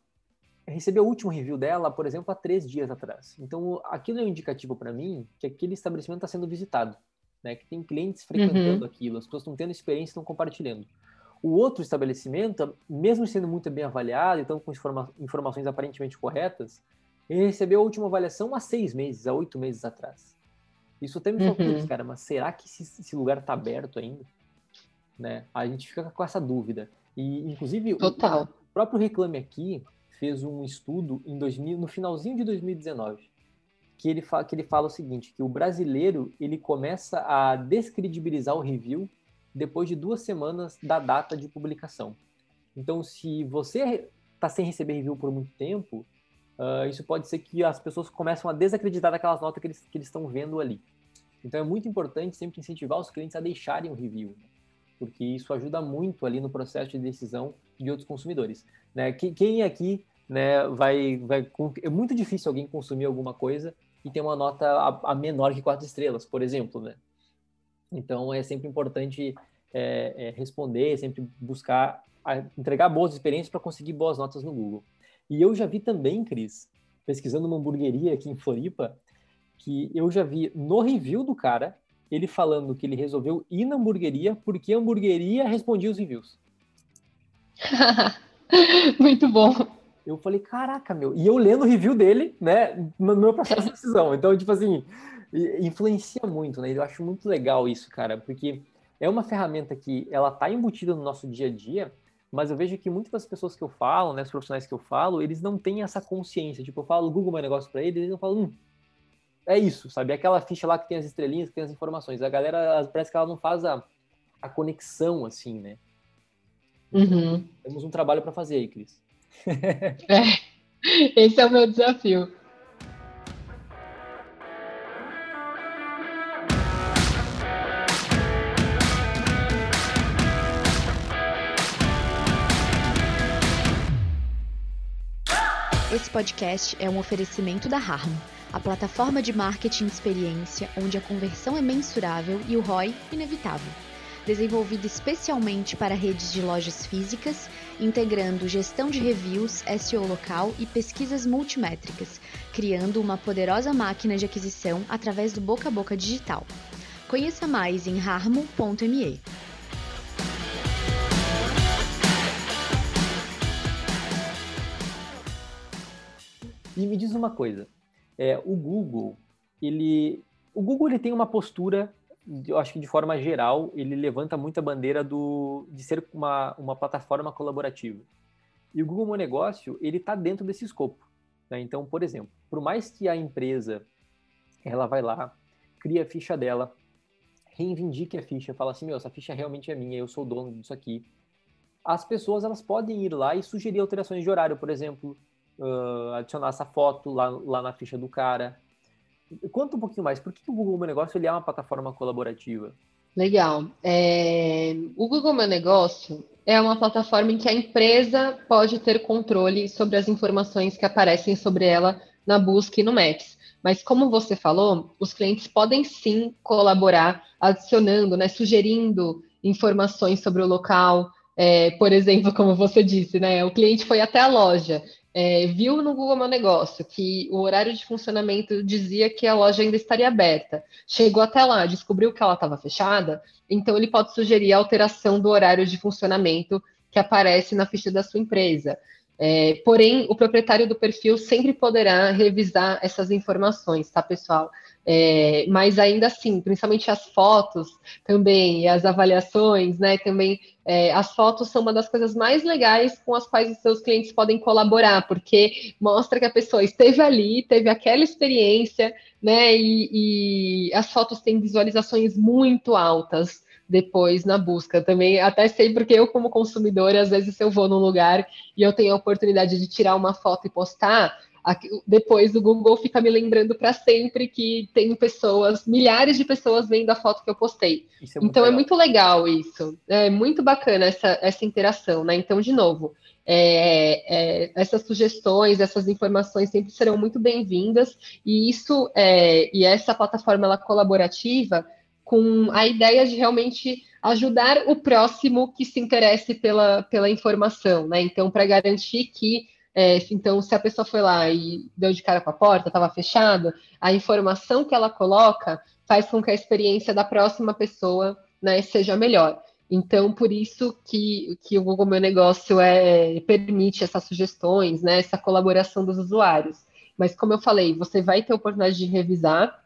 recebeu o último review dela, por exemplo, há três dias atrás. Então, aquilo é um indicativo para mim que aquele estabelecimento está sendo visitado, né? Que tem clientes frequentando uhum. aquilo, as pessoas estão tendo experiência, estão compartilhando. O outro estabelecimento, mesmo sendo muito bem avaliado, então com informa informações aparentemente corretas, ele recebeu a última avaliação há seis meses, há oito meses atrás. Isso até me uhum. cara, mas será que esse, esse lugar está aberto ainda? Né? A gente fica com essa dúvida. E, inclusive, Total. o próprio Reclame Aqui fez um estudo em 2000, no finalzinho de 2019, que ele, fala, que ele fala o seguinte, que o brasileiro ele começa a descredibilizar o review depois de duas semanas da data de publicação. Então, se você está sem receber review por muito tempo, uh, isso pode ser que as pessoas começam a desacreditar daquelas notas que eles que estão vendo ali. Então, é muito importante sempre incentivar os clientes a deixarem o review porque isso ajuda muito ali no processo de decisão de outros consumidores. Né? Quem aqui né, vai, vai. É muito difícil alguém consumir alguma coisa e ter uma nota a, a menor que quatro estrelas, por exemplo. Né? Então é sempre importante é, é, responder, sempre buscar entregar boas experiências para conseguir boas notas no Google. E eu já vi também, Cris, pesquisando uma hamburgueria aqui em Floripa, que eu já vi no review do cara ele falando que ele resolveu ir na hamburgueria porque a hamburgueria respondia os reviews. Muito bom. Eu falei, caraca, meu. E eu lendo o review dele, né, no meu processo de decisão. Então, tipo assim, influencia muito, né? Eu acho muito legal isso, cara, porque é uma ferramenta que ela tá embutida no nosso dia a dia, mas eu vejo que muitas das pessoas que eu falo, né, os profissionais que eu falo, eles não têm essa consciência. Tipo, eu falo Google meu negócio para eles, eles não falam, hum, é isso, sabe? Aquela ficha lá que tem as estrelinhas, que tem as informações. A galera parece que ela não faz a, a conexão assim, né? Então, uhum. Temos um trabalho para fazer aí, Cris. é, esse é o meu desafio. Esse podcast é um oferecimento da Harmo a plataforma de marketing de experiência onde a conversão é mensurável e o ROI inevitável. Desenvolvida especialmente para redes de lojas físicas, integrando gestão de reviews, SEO local e pesquisas multimétricas, criando uma poderosa máquina de aquisição através do boca a boca digital. Conheça mais em harmo.me. E me diz uma coisa, é, o Google, ele, o Google ele tem uma postura, eu acho que de forma geral, ele levanta muito a bandeira do, de ser uma, uma plataforma colaborativa. E o Google Meu Negócio, ele está dentro desse escopo. Né? Então, por exemplo, por mais que a empresa ela vai lá, cria a ficha dela, reivindique a ficha, fala assim, meu, essa ficha realmente é minha, eu sou o dono disso aqui. As pessoas elas podem ir lá e sugerir alterações de horário, por exemplo, uh, adicionar essa foto lá, lá na ficha do cara. Conta um pouquinho mais, por que o Google Meu Negócio ele é uma plataforma colaborativa? Legal. É... O Google Meu Negócio é uma plataforma em que a empresa pode ter controle sobre as informações que aparecem sobre ela na busca e no Maps. Mas como você falou, os clientes podem sim colaborar, adicionando, né, sugerindo informações sobre o local. É, por exemplo, como você disse, né, o cliente foi até a loja, é, viu no Google Meu Negócio que o horário de funcionamento dizia que a loja ainda estaria aberta. Chegou até lá, descobriu que ela estava fechada, então ele pode sugerir a alteração do horário de funcionamento que aparece na ficha da sua empresa. É, porém, o proprietário do perfil sempre poderá revisar essas informações, tá, pessoal? É, mas ainda assim, principalmente as fotos também, as avaliações, né? Também é, as fotos são uma das coisas mais legais com as quais os seus clientes podem colaborar, porque mostra que a pessoa esteve ali, teve aquela experiência, né? E, e as fotos têm visualizações muito altas depois na busca. Também até sei porque eu, como consumidora, às vezes eu vou num lugar e eu tenho a oportunidade de tirar uma foto e postar, depois o Google fica me lembrando para sempre que tem pessoas, milhares de pessoas vendo a foto que eu postei. É então é legal. é muito legal isso. É muito bacana essa, essa interação, né? Então, de novo, é, é, essas sugestões, essas informações sempre serão muito bem-vindas, e isso é, e essa plataforma ela colaborativa com a ideia de realmente ajudar o próximo que se interesse pela, pela informação, né? Então, para garantir que, é, então, se a pessoa foi lá e deu de cara com a porta, estava fechada, a informação que ela coloca faz com que a experiência da próxima pessoa né, seja melhor. Então, por isso que, que o Google Meu Negócio é, permite essas sugestões, né, essa colaboração dos usuários. Mas, como eu falei, você vai ter a oportunidade de revisar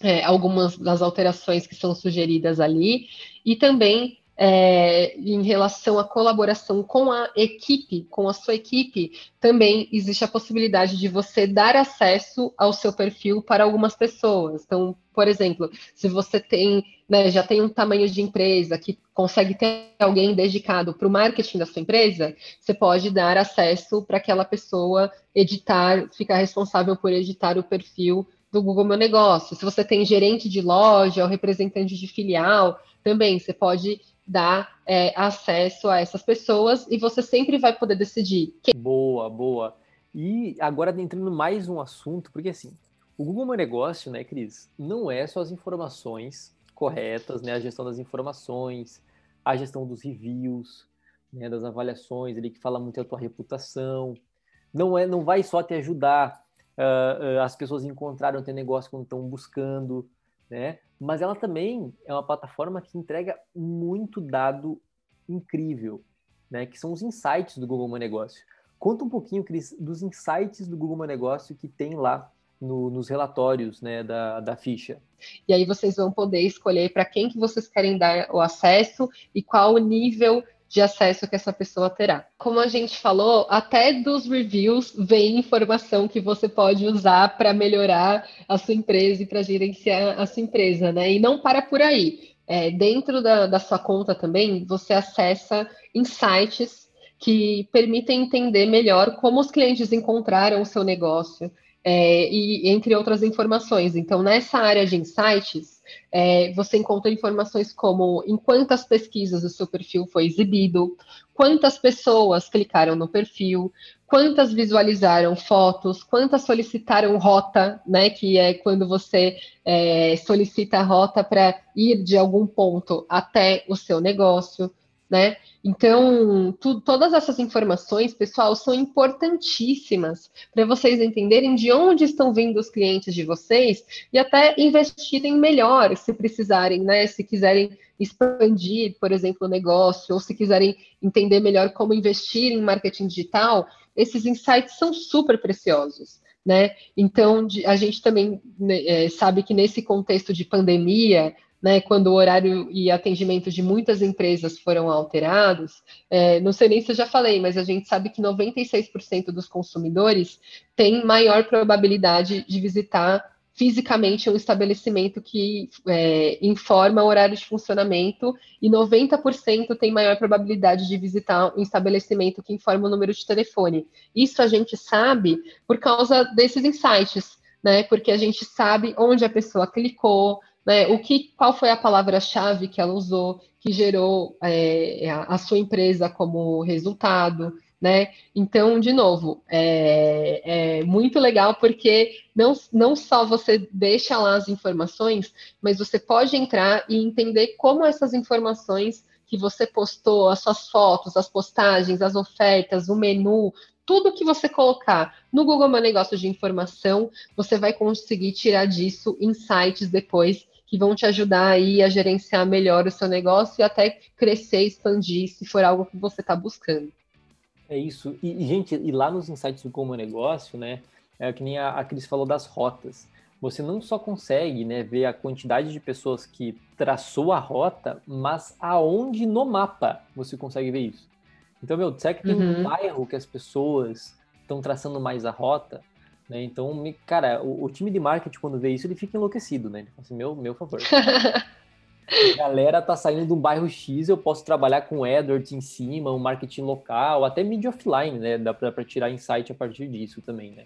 é, algumas das alterações que são sugeridas ali, e também é, em relação à colaboração com a equipe, com a sua equipe, também existe a possibilidade de você dar acesso ao seu perfil para algumas pessoas. Então, por exemplo, se você tem, né, já tem um tamanho de empresa que consegue ter alguém dedicado para o marketing da sua empresa, você pode dar acesso para aquela pessoa editar, ficar responsável por editar o perfil do Google Meu Negócio. Se você tem gerente de loja ou representante de filial, também você pode dar é, acesso a essas pessoas e você sempre vai poder decidir. Quem... Boa, boa. E agora entrando mais um assunto, porque assim, o Google Meu Negócio, né, Cris, não é só as informações corretas, né, a gestão das informações, a gestão dos reviews, né, das avaliações, ele que fala muito da tua reputação. Não é, não vai só te ajudar uh, uh, as pessoas encontraram o teu negócio quando estão buscando, né? Mas ela também é uma plataforma que entrega muito dado incrível, né? Que são os insights do Google Meu Negócio. Conta um pouquinho, Cris, dos insights do Google Meu Negócio que tem lá no, nos relatórios né, da, da ficha. E aí vocês vão poder escolher para quem que vocês querem dar o acesso e qual o nível de acesso que essa pessoa terá. Como a gente falou, até dos reviews vem informação que você pode usar para melhorar a sua empresa e para gerenciar a sua empresa, né? E não para por aí. É, dentro da, da sua conta também, você acessa insights que permitem entender melhor como os clientes encontraram o seu negócio, é, e entre outras informações. Então, nessa área de insights, é, você encontra informações como em quantas pesquisas o seu perfil foi exibido, quantas pessoas clicaram no perfil, quantas visualizaram fotos, quantas solicitaram rota, né? Que é quando você é, solicita a rota para ir de algum ponto até o seu negócio né? Então, tu, todas essas informações, pessoal, são importantíssimas para vocês entenderem de onde estão vindo os clientes de vocês e até investirem melhor, se precisarem, né? Se quiserem expandir, por exemplo, o negócio, ou se quiserem entender melhor como investir em marketing digital, esses insights são super preciosos. Né? Então, a gente também né, é, sabe que nesse contexto de pandemia, né, quando o horário e atendimento de muitas empresas foram alterados, é, não sei nem se eu já falei, mas a gente sabe que 96% dos consumidores têm maior probabilidade de visitar fisicamente um estabelecimento que é, informa o horário de funcionamento e 90% tem maior probabilidade de visitar um estabelecimento que informa o número de telefone. Isso a gente sabe por causa desses insights, né? Porque a gente sabe onde a pessoa clicou, né? O que, qual foi a palavra-chave que ela usou que gerou é, a, a sua empresa como resultado né? Então, de novo, é, é, muito legal porque não, não só você deixa lá as informações, mas você pode entrar e entender como essas informações que você postou, as suas fotos, as postagens, as ofertas, o menu, tudo que você colocar no Google Meu Negócio de informação, você vai conseguir tirar disso insights depois que vão te ajudar aí a gerenciar melhor o seu negócio e até crescer, expandir, se for algo que você está buscando. É isso. E, gente, e lá nos insights do Como Negócio, né? É que nem a, a Cris falou das rotas. Você não só consegue né, ver a quantidade de pessoas que traçou a rota, mas aonde no mapa você consegue ver isso. Então, meu, será que tem uhum. um bairro que as pessoas estão traçando mais a rota? Né? Então, cara, o, o, time de marketing, quando vê isso, ele fica enlouquecido, né? Ele fala assim, meu, meu favor. A galera tá saindo de um bairro X, eu posso trabalhar com AdWords em cima, um marketing local, até mídia offline, né? Dá para tirar insight a partir disso também, né?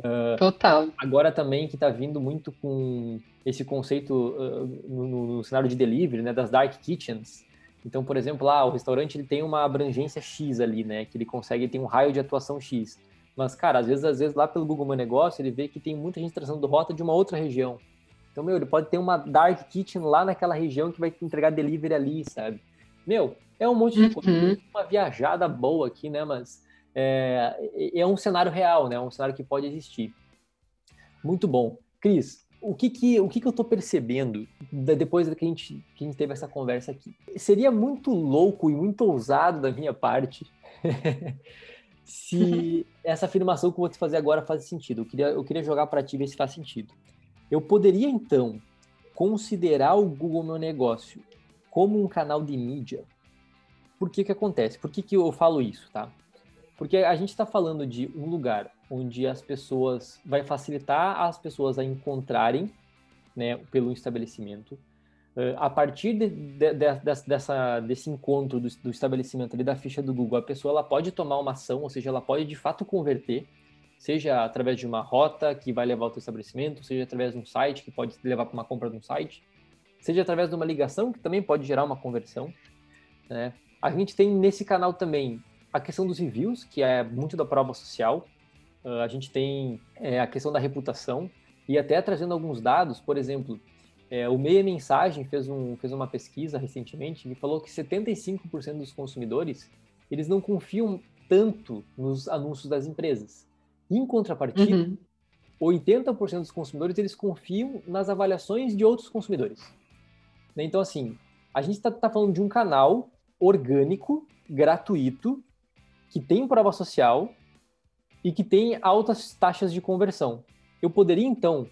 Uh, Total. Agora também que tá vindo muito com esse conceito uh, no, no, cenário de delivery, né? Das dark kitchens. Então, por exemplo, lá o restaurante ele tem uma abrangência X ali, né? Que ele consegue ter um raio de atuação X. Mas, cara, às vezes, às vezes lá pelo Google Meu Negócio, ele vê que tem muita gente trazendo rota de uma outra região. Então, meu, ele pode ter uma dark kitchen lá naquela região que vai entregar delivery ali, sabe? Meu, é um monte de uhum. coisa, uma viajada boa aqui, né? Mas é, é um cenário real, né? É um cenário que pode existir. Muito bom. Cris, o que que, o que, que eu tô percebendo depois que a, gente, que a gente teve essa conversa aqui? Seria muito louco e muito ousado da minha parte se essa afirmação que eu vou te fazer agora faz sentido. Eu queria, eu queria jogar para ti ver se faz sentido. Eu poderia então considerar o Google Meu Negócio como um canal de mídia. Por que que acontece? Por que que eu falo isso, tá? Porque a gente está falando de um lugar onde as pessoas vai facilitar as pessoas a encontrarem, né, pelo estabelecimento. Uh, a partir de, de, de, dessa, desse encontro do, do estabelecimento ali da ficha do Google, a pessoa ela pode tomar uma ação, ou seja, ela pode de fato converter seja através de uma rota que vai levar ao teu estabelecimento, seja através de um site que pode levar para uma compra de um site, seja através de uma ligação que também pode gerar uma conversão. Né? A gente tem nesse canal também a questão dos reviews, que é muito da prova social. Uh, a gente tem é, a questão da reputação e até trazendo alguns dados, por exemplo, é, o Meia Mensagem fez, um, fez uma pesquisa recentemente e falou que 75% dos consumidores eles não confiam tanto nos anúncios das empresas. Em contrapartida, uhum. 80% dos consumidores eles confiam nas avaliações de outros consumidores. Né? Então, assim, a gente está tá falando de um canal orgânico, gratuito, que tem prova social e que tem altas taxas de conversão. Eu poderia, então,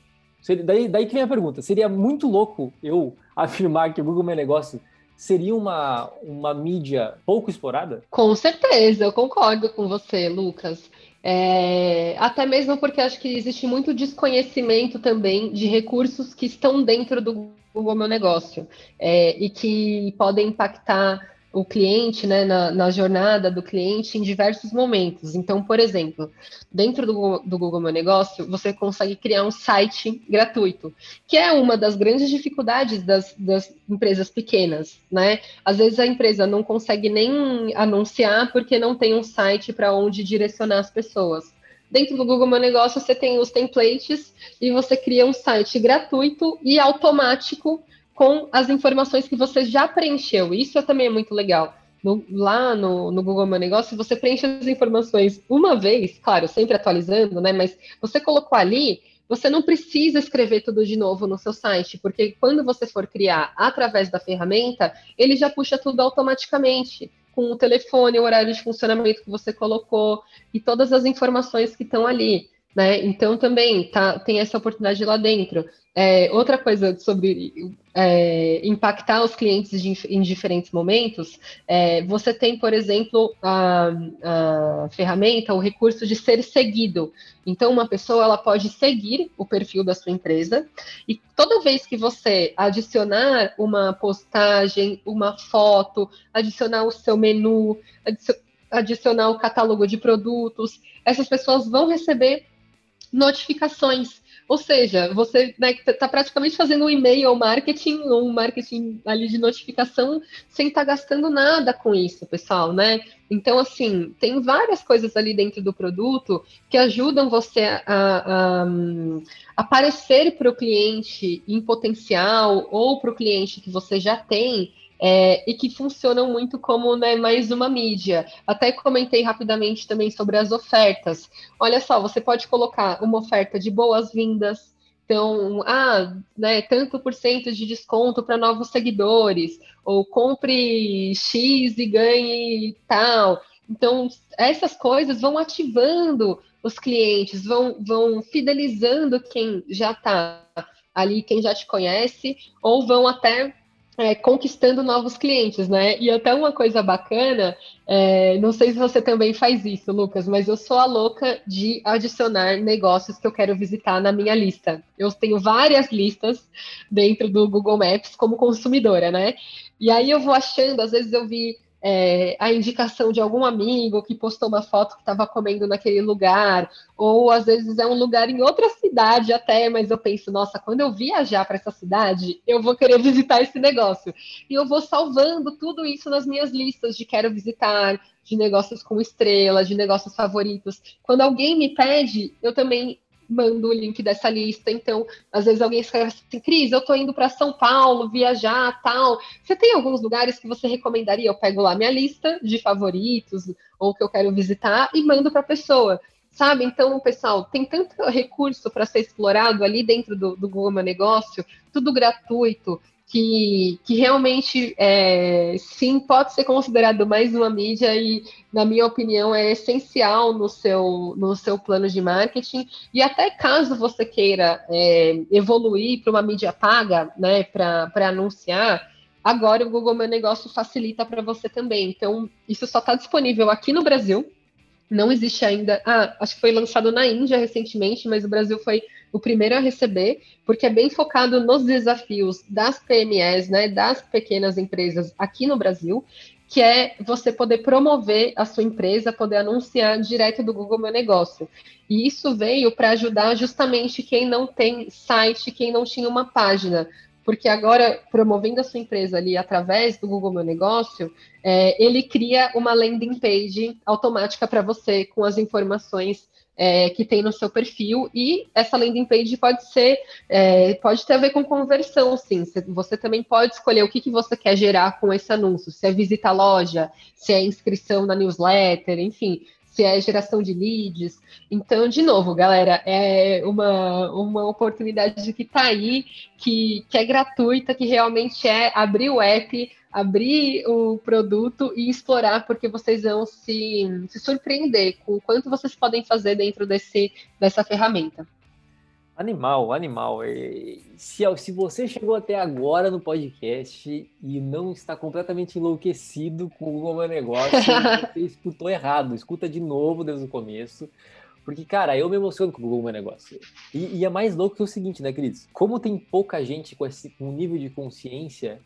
daí, daí que vem a pergunta, seria muito louco eu afirmar que o Google Meu Negócio seria uma, uma mídia pouco explorada? Com certeza, eu concordo com você, Lucas. É, até mesmo porque acho que existe muito desconhecimento também de recursos que estão dentro do Google Meu Negócio é, e que podem impactar o cliente, né, na, na, jornada do cliente em diversos momentos. Então, por exemplo, dentro do, do, Google Meu Negócio, você consegue criar um site gratuito, que é uma das grandes dificuldades das, das empresas pequenas, né? Às vezes a empresa não consegue nem anunciar porque não tem um site para onde direcionar as pessoas. Dentro do Google Meu Negócio, você tem os templates e você cria um site gratuito e automático com as informações que você já preencheu. Isso também é muito legal. No, lá no, no, Google Meu Negócio, você preenche as informações uma vez, claro, sempre atualizando, né? Mas você colocou ali, você não precisa escrever tudo de novo no seu site, porque quando você for criar através da ferramenta, ele já puxa tudo automaticamente, com o telefone, o horário de funcionamento que você colocou e todas as informações que estão ali. Né? Então também tá, tem essa oportunidade lá dentro. É, outra coisa sobre é, impactar os clientes de, em diferentes momentos, é, você tem, por exemplo, a, a, ferramenta, o recurso de ser seguido. Então, uma pessoa ela pode seguir o perfil da sua empresa e toda vez que você adicionar uma postagem, uma foto, adicionar o seu menu, adicionar o catálogo de produtos, essas pessoas vão receber notificações. Ou seja, você está né, tá praticamente fazendo um e-mail marketing, um marketing ali de notificação, sem estar tá gastando nada com isso, pessoal, né? Então, assim, tem várias coisas ali dentro do produto que ajudam você a, a, a aparecer para o cliente em potencial ou para o cliente que você já tem é, e que funcionam muito como né, mais uma mídia. Até comentei rapidamente também sobre as ofertas. Olha só, você pode colocar uma oferta de boas-vindas. Então, ah, né, tanto por cento de desconto para novos seguidores, ou compre X e ganhe tal. Então, essas coisas vão ativando os clientes, vão, vão fidelizando quem já está ali, quem já te conhece, ou vão até é, conquistando novos clientes, né? E até uma coisa bacana, é, não sei se você também faz isso, Lucas, mas eu sou a louca de adicionar negócios que eu quero visitar na minha lista. Eu tenho várias listas dentro do Google Maps como consumidora, né? E aí eu vou achando, às vezes eu vi é, a indicação de algum amigo que postou uma foto que estava comendo naquele lugar, ou às vezes é um lugar em outra cidade até, mas eu penso, nossa, quando eu viajar para essa cidade, eu vou querer visitar esse negócio. E eu vou salvando tudo isso nas minhas listas de quero visitar, de negócios com estrelas, de negócios favoritos. Quando alguém me pede, eu também mando o link dessa lista. Então, às vezes alguém escreve assim, Cris, eu tô indo para São Paulo viajar, tal. Você tem alguns lugares que você recomendaria? Eu pego lá minha lista de favoritos ou que eu quero visitar e mando para a pessoa. Sabe? Então, pessoal, tem tanto recurso para ser explorado ali dentro do, do Google Meu Negócio, tudo gratuito que, que realmente, é, sim, pode ser considerado mais uma mídia e, na minha opinião, é essencial no seu, no seu plano de marketing. E até caso você queira é, evoluir para uma mídia paga, né, para anunciar, agora o Google Meu Negócio facilita para você também. Então, isso só está disponível aqui no Brasil. Não existe ainda. Ah, acho que foi lançado na Índia recentemente, mas o Brasil foi o primeiro a receber, porque é bem focado nos desafios das PMEs, né, das pequenas empresas aqui no Brasil, que é você poder promover a sua empresa, poder anunciar direto do Google Meu Negócio. E isso veio para ajudar justamente quem não tem site, quem não tinha uma página. Porque agora, promovendo a sua empresa ali através do Google Meu Negócio, é, ele cria uma landing page automática para você com as informações é, que tem no seu perfil. E essa landing page pode ser, é, pode ter a ver com conversão, sim. Você também pode escolher o que, que você quer gerar com esse anúncio, se é visita à loja, se é inscrição na newsletter, enfim, se é geração de leads. Então, de novo, galera, é uma, uma oportunidade que está aí, que, que é gratuita, que realmente é abrir o app, abrir o produto e explorar, porque vocês vão se, se surpreender com o quanto vocês podem fazer dentro desse, dessa ferramenta. Animal, animal. Se, se você chegou até agora no podcast e não está completamente enlouquecido com o Google Negócio, você escutou errado. Escuta de novo desde o começo. Porque, cara, eu me emociono com o Google Meu Negócio. E, e, é mais louco que o seguinte, né, Cris? Como tem pouca gente com esse com um nível de consciência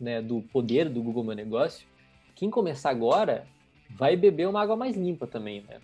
né, do poder do Google Meu Negócio, quem começar agora vai beber uma água mais limpa também, né?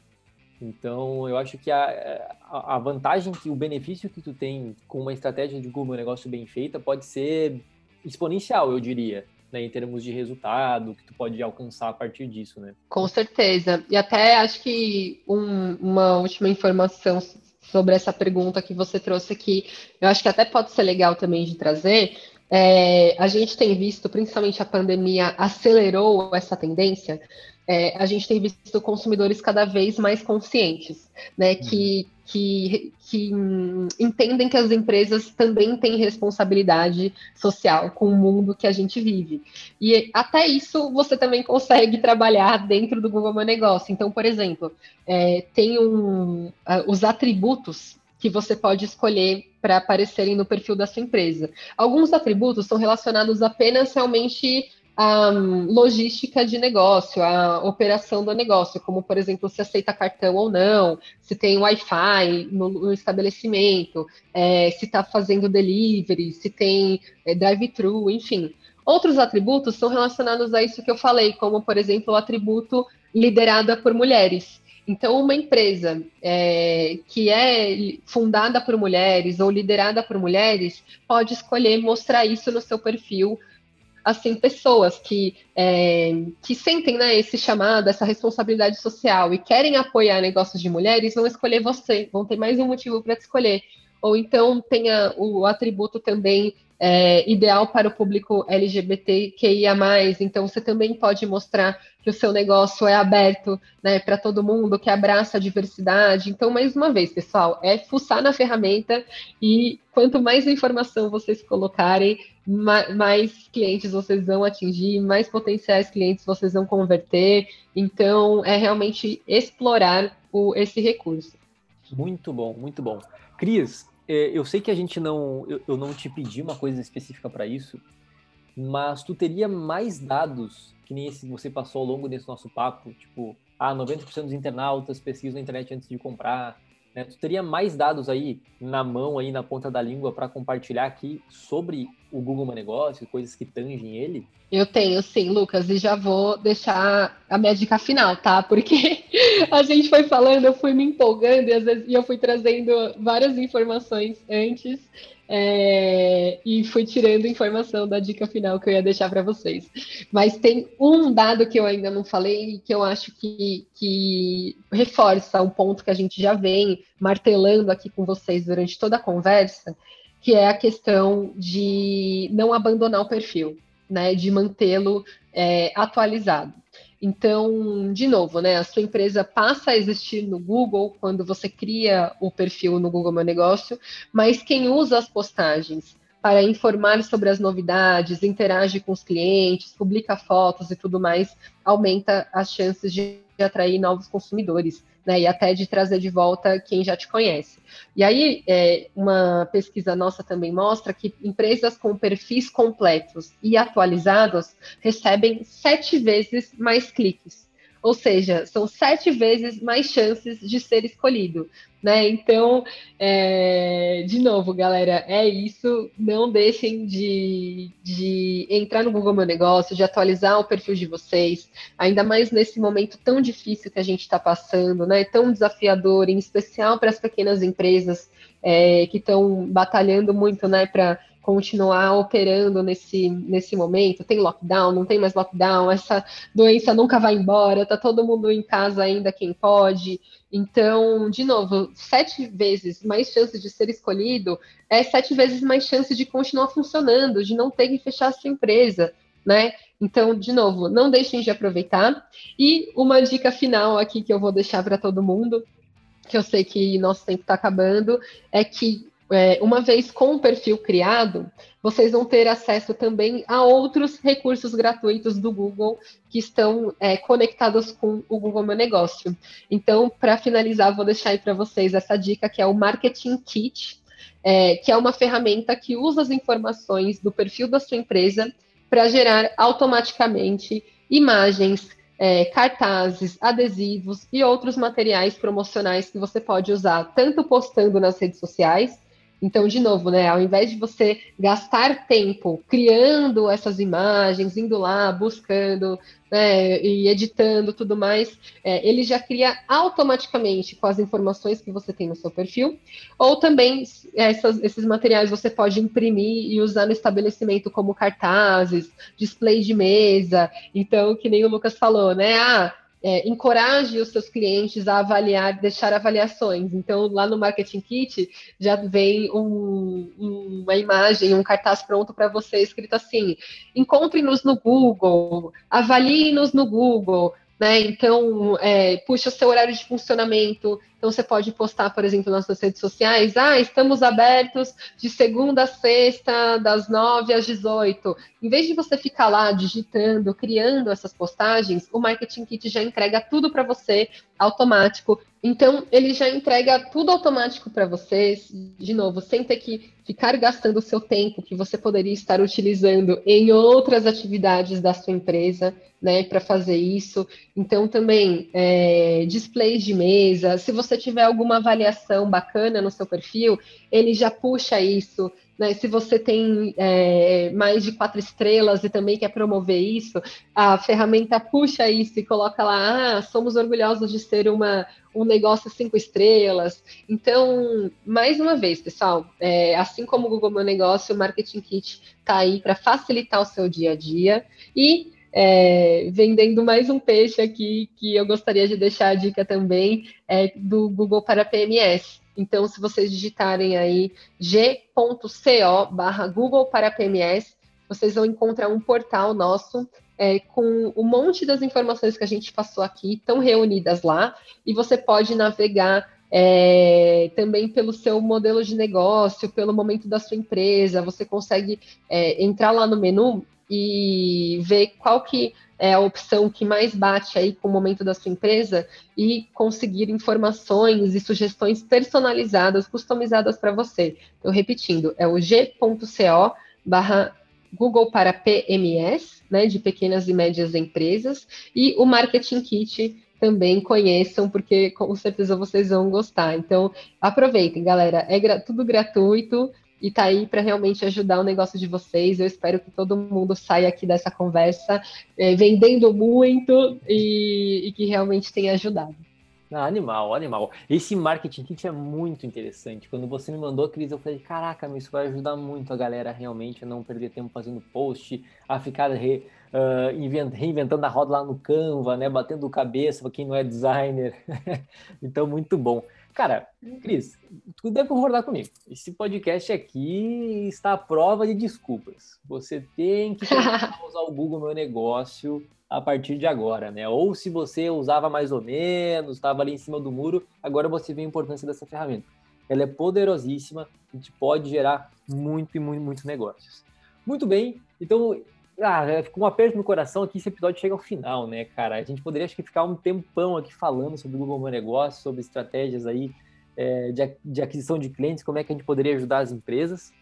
Então, eu acho que a, a, vantagem, que o benefício que tu tem com uma estratégia de Google Meu Negócio bem feita pode ser exponencial, eu diria, né, em termos de resultado, que tu pode alcançar a partir disso, né? Com certeza. E até acho que um, uma última informação sobre essa pergunta que você trouxe aqui, eu acho que até pode ser legal também de trazer, é, a gente tem visto, principalmente a pandemia acelerou essa tendência, é, a gente tem visto consumidores cada vez mais conscientes, né, que, que, que hum, entendem que as empresas também têm responsabilidade social com o mundo que a gente vive. E até isso você também consegue trabalhar dentro do Google Meu Negócio. Então, por exemplo, é, tem um, os atributos que você pode escolher para aparecerem no perfil da sua empresa. Alguns atributos são relacionados apenas realmente à logística de negócio, à operação do negócio, como, por exemplo, se aceita cartão ou não, se tem Wi-Fi no, no estabelecimento, é, se está fazendo delivery, se tem é, drive-thru, enfim. Outros atributos são relacionados a isso que eu falei, como, por exemplo, o atributo liderada por mulheres. Então, uma empresa é, que é fundada por mulheres ou liderada por mulheres pode escolher mostrar isso no seu perfil. Assim, pessoas que, é, que sentem né, esse chamado, essa responsabilidade social e querem apoiar negócios de mulheres, vão escolher você, vão ter mais um motivo para te escolher. Ou então tenha o atributo também é, ideal para o público LGBTQIA+, então você também pode mostrar que o seu negócio é aberto né, para todo mundo, que abraça a diversidade. Então, mais uma vez, pessoal, é fuçar na ferramenta e quanto mais informação vocês colocarem, mais clientes vocês vão atingir, mais potenciais clientes vocês vão converter. Então, é realmente explorar o, esse recurso. Muito bom, muito bom. Cris, eu sei que a gente não, eu, eu não te pedi uma coisa específica para isso, mas tu teria mais dados que nem esse que você passou ao longo desse nosso papo, tipo, ah, 90% dos internautas pesquisam na internet antes de comprar, né? Tu teria mais dados aí na mão, aí na ponta da língua para compartilhar aqui sobre o Google My Negócio, coisas que tangem ele? Eu tenho, sim, Lucas, e já vou deixar a minha dica final, tá? Porque a gente foi falando, eu fui me empolgando e vezes e eu fui trazendo várias informações antes é, e fui tirando informação da dica final que eu ia deixar para vocês. Mas tem um dado que eu ainda não falei que eu acho que, que reforça um ponto que a gente já vem martelando aqui com vocês durante toda a conversa, que é a questão de não abandonar o perfil, né, de mantê-lo é, atualizado. Então, de novo, né, a sua empresa passa a existir no Google quando você cria o perfil no Google Meu Negócio, mas quem usa as postagens para informar sobre as novidades, interage com os clientes, publica fotos e tudo mais, aumenta as chances de atrair novos consumidores né, e até de trazer de volta quem já te conhece. E aí, é, uma pesquisa nossa também mostra que empresas com perfis completos e atualizados recebem sete vezes mais cliques. Ou seja, são sete vezes mais chances de ser escolhido. Né? Então, é, de novo, galera, é isso. Não deixem de, de entrar no Google Meu Negócio, de atualizar o perfil de vocês, ainda mais nesse momento tão difícil que a gente está passando, né? Tão desafiador, em especial para as pequenas empresas é, que estão batalhando muito, né, para continuar operando nesse, nesse momento. Tem lockdown, não tem mais lockdown, essa doença nunca vai embora, tá todo mundo em casa ainda quem pode. Então, de novo, sete vezes mais chances de ser escolhido é sete vezes mais chance de continuar funcionando, de não ter que fechar a sua empresa, né? Então, de novo, não deixem de aproveitar. E uma dica final aqui que eu vou deixar para todo mundo, que eu sei que nosso tempo está acabando, é que é, uma vez com o perfil criado, vocês vão ter acesso também a outros recursos gratuitos do Google que estão é, conectados com o Google Meu Negócio. Então, para finalizar, vou deixar aí para vocês essa dica que é o Marketing Kit, é, que é uma ferramenta que usa as informações do perfil da sua empresa para gerar automaticamente imagens, é, cartazes, adesivos e outros materiais promocionais que você pode usar tanto postando nas redes sociais então, de novo, né, ao invés de você gastar tempo criando essas imagens, indo lá, buscando né, e editando tudo mais, é, ele já cria automaticamente com as informações que você tem no seu perfil, ou também essas, esses materiais você pode imprimir e usar no estabelecimento como cartazes, display de mesa. Então, que nem o Lucas falou, né? Ah, é, encoraje os seus clientes a avaliar, deixar avaliações. Então, lá no Marketing Kit já vem um, um, uma imagem, um cartaz pronto para você, escrito assim: encontre-nos no Google, avalie-nos no Google, né? Então, é, puxa o seu horário de funcionamento. Então, você pode postar, por exemplo, nas suas redes sociais: ah, estamos abertos de segunda a sexta, das nove às 18. Em vez de você ficar lá digitando, criando essas postagens, o Marketing Kit já entrega tudo para você automático. Então, ele já entrega tudo automático para vocês, de novo, sem ter que ficar gastando o seu tempo que você poderia estar utilizando em outras atividades da sua empresa, né, para fazer isso. Então, também, é, displays de mesa, se você tiver alguma avaliação bacana no seu perfil, ele já puxa isso né? Se você tem é, mais de quatro estrelas e também quer promover isso, a ferramenta puxa isso e coloca lá, ah, somos orgulhosos de ser uma, um negócio cinco estrelas. Então, mais uma vez, pessoal, é, assim como o Google Meu Negócio, o Marketing Kit está aí para facilitar o seu dia a dia e é, vendendo mais um peixe aqui que eu gostaria de deixar a dica também é do Google para PMS. Então, se vocês digitarem aí g.co barra Google para PMS, vocês vão encontrar um portal nosso é, com um monte das informações que a gente passou aqui, estão reunidas lá, e você pode navegar é, também pelo seu modelo de negócio, pelo momento da sua empresa, você consegue é, entrar lá no menu e ver qual que é a opção que mais bate aí com o momento da sua empresa e conseguir informações e sugestões personalizadas, customizadas para você. Então, repetindo, é o g.co barra Google para PMS, né, de pequenas e médias empresas, e o Marketing Kit também conheçam, porque com certeza vocês vão gostar. Então, aproveitem, galera, é tudo gratuito, e tá aí para realmente ajudar o negócio de vocês. Eu espero que todo mundo saia aqui dessa conversa é, vendendo muito e, e, que realmente tenha ajudado. Ah, animal, animal. Esse marketing kit é muito interessante. Quando você me mandou, Cris, eu falei, caraca, isso vai ajudar muito a galera realmente a não perder tempo fazendo post, a ficar re, uh, invent, reinventando a roda lá no Canva, né? Batendo cabeça para quem não é designer. então, muito bom. Cara, Cris, tu deve concordar comigo. Esse podcast aqui está à prova de desculpas. Você tem que usar o Google Meu Negócio a partir de agora, né? Ou se você usava mais ou menos, estava ali em cima do muro, agora você vê a importância dessa ferramenta. Ela é poderosíssima e te pode gerar muito e muito, muitos negócios. Muito bem, então ah, com um aperto no coração aqui, esse episódio chega ao final, né, cara? A gente poderia acho que ficar um tempão aqui falando sobre o Google Meu Negócio, sobre estratégias aí é, de, de, aquisição de clientes, como é que a gente poderia ajudar as empresas.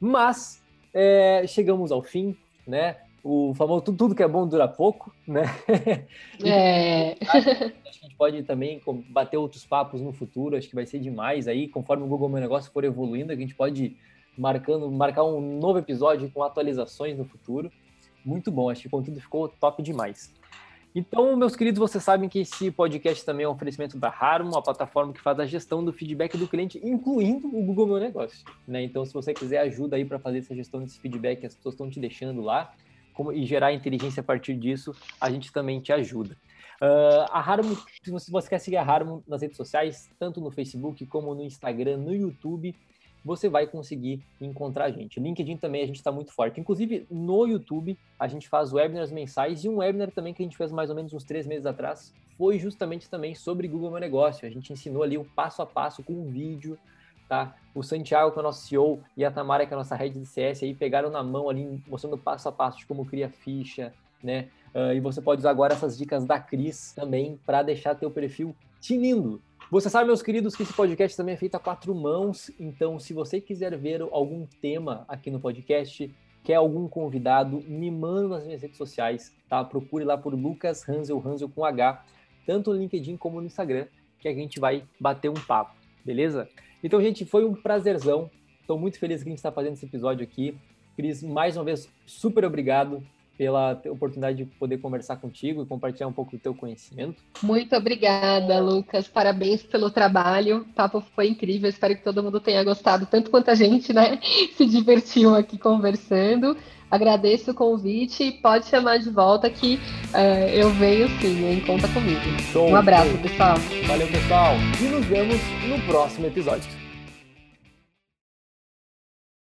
Mas é, chegamos ao fim, né? O famoso tudo, tudo que é bom dura pouco, né? É. acho que a gente pode também bater outros papos no futuro, acho que vai ser demais aí, conforme o Google Meu Negócio for evoluindo, a gente pode marcando, marcar um novo episódio com atualizações no futuro muito bom. Acho que o conteúdo ficou top demais. Então, meus queridos, vocês sabem que esse podcast também é um oferecimento da Harmon, a plataforma que faz a gestão do feedback do cliente, incluindo o Google Meu Negócio. Né? Então, se você quiser ajuda aí para fazer essa gestão desse feedback que as pessoas estão te deixando lá como, e gerar inteligência a partir disso, a gente também te ajuda. Uh, a Harmon, se você quer seguir a Harmon nas redes sociais, tanto no Facebook como no Instagram, no YouTube, você vai conseguir encontrar a gente. LinkedIn também a gente está muito forte. Inclusive, no YouTube, a gente faz webinars mensais e um webinar também que a gente fez mais ou menos uns três meses atrás foi justamente também sobre Google Meu Negócio. A gente ensinou ali o passo a passo com um vídeo, tá? O Santiago, que é o nosso CEO, e a Tamara, que é a nossa rede de CS, aí pegaram na mão ali, mostrando passo a passo de como cria ficha, né? Uh, e você pode usar agora essas dicas da Cris também para deixar teu perfil tinindo, você sabe, meus queridos, que esse podcast também é feito a quatro mãos, então se você quiser ver algum tema aqui no podcast, quer algum convidado, me manda nas minhas redes sociais, tá? Procure lá por Lucas Hansel, Hansel com H, tanto no LinkedIn como no Instagram, que a gente vai bater um papo, beleza? Então, gente, foi um prazerzão. Estou muito feliz que a gente está fazendo esse episódio aqui. Cris, mais uma vez, super obrigado pela oportunidade de poder conversar contigo e compartilhar um pouco do teu conhecimento. Muito obrigada, Lucas. Parabéns pelo trabalho. O papo foi incrível. Espero que todo mundo tenha gostado, tanto quanto a gente, né? Se divertiu aqui conversando. Agradeço o convite e pode chamar de volta que uh, eu venho sim, hein? Conta comigo. Show, um abraço, show. pessoal. Valeu, pessoal. E nos vemos no próximo episódio.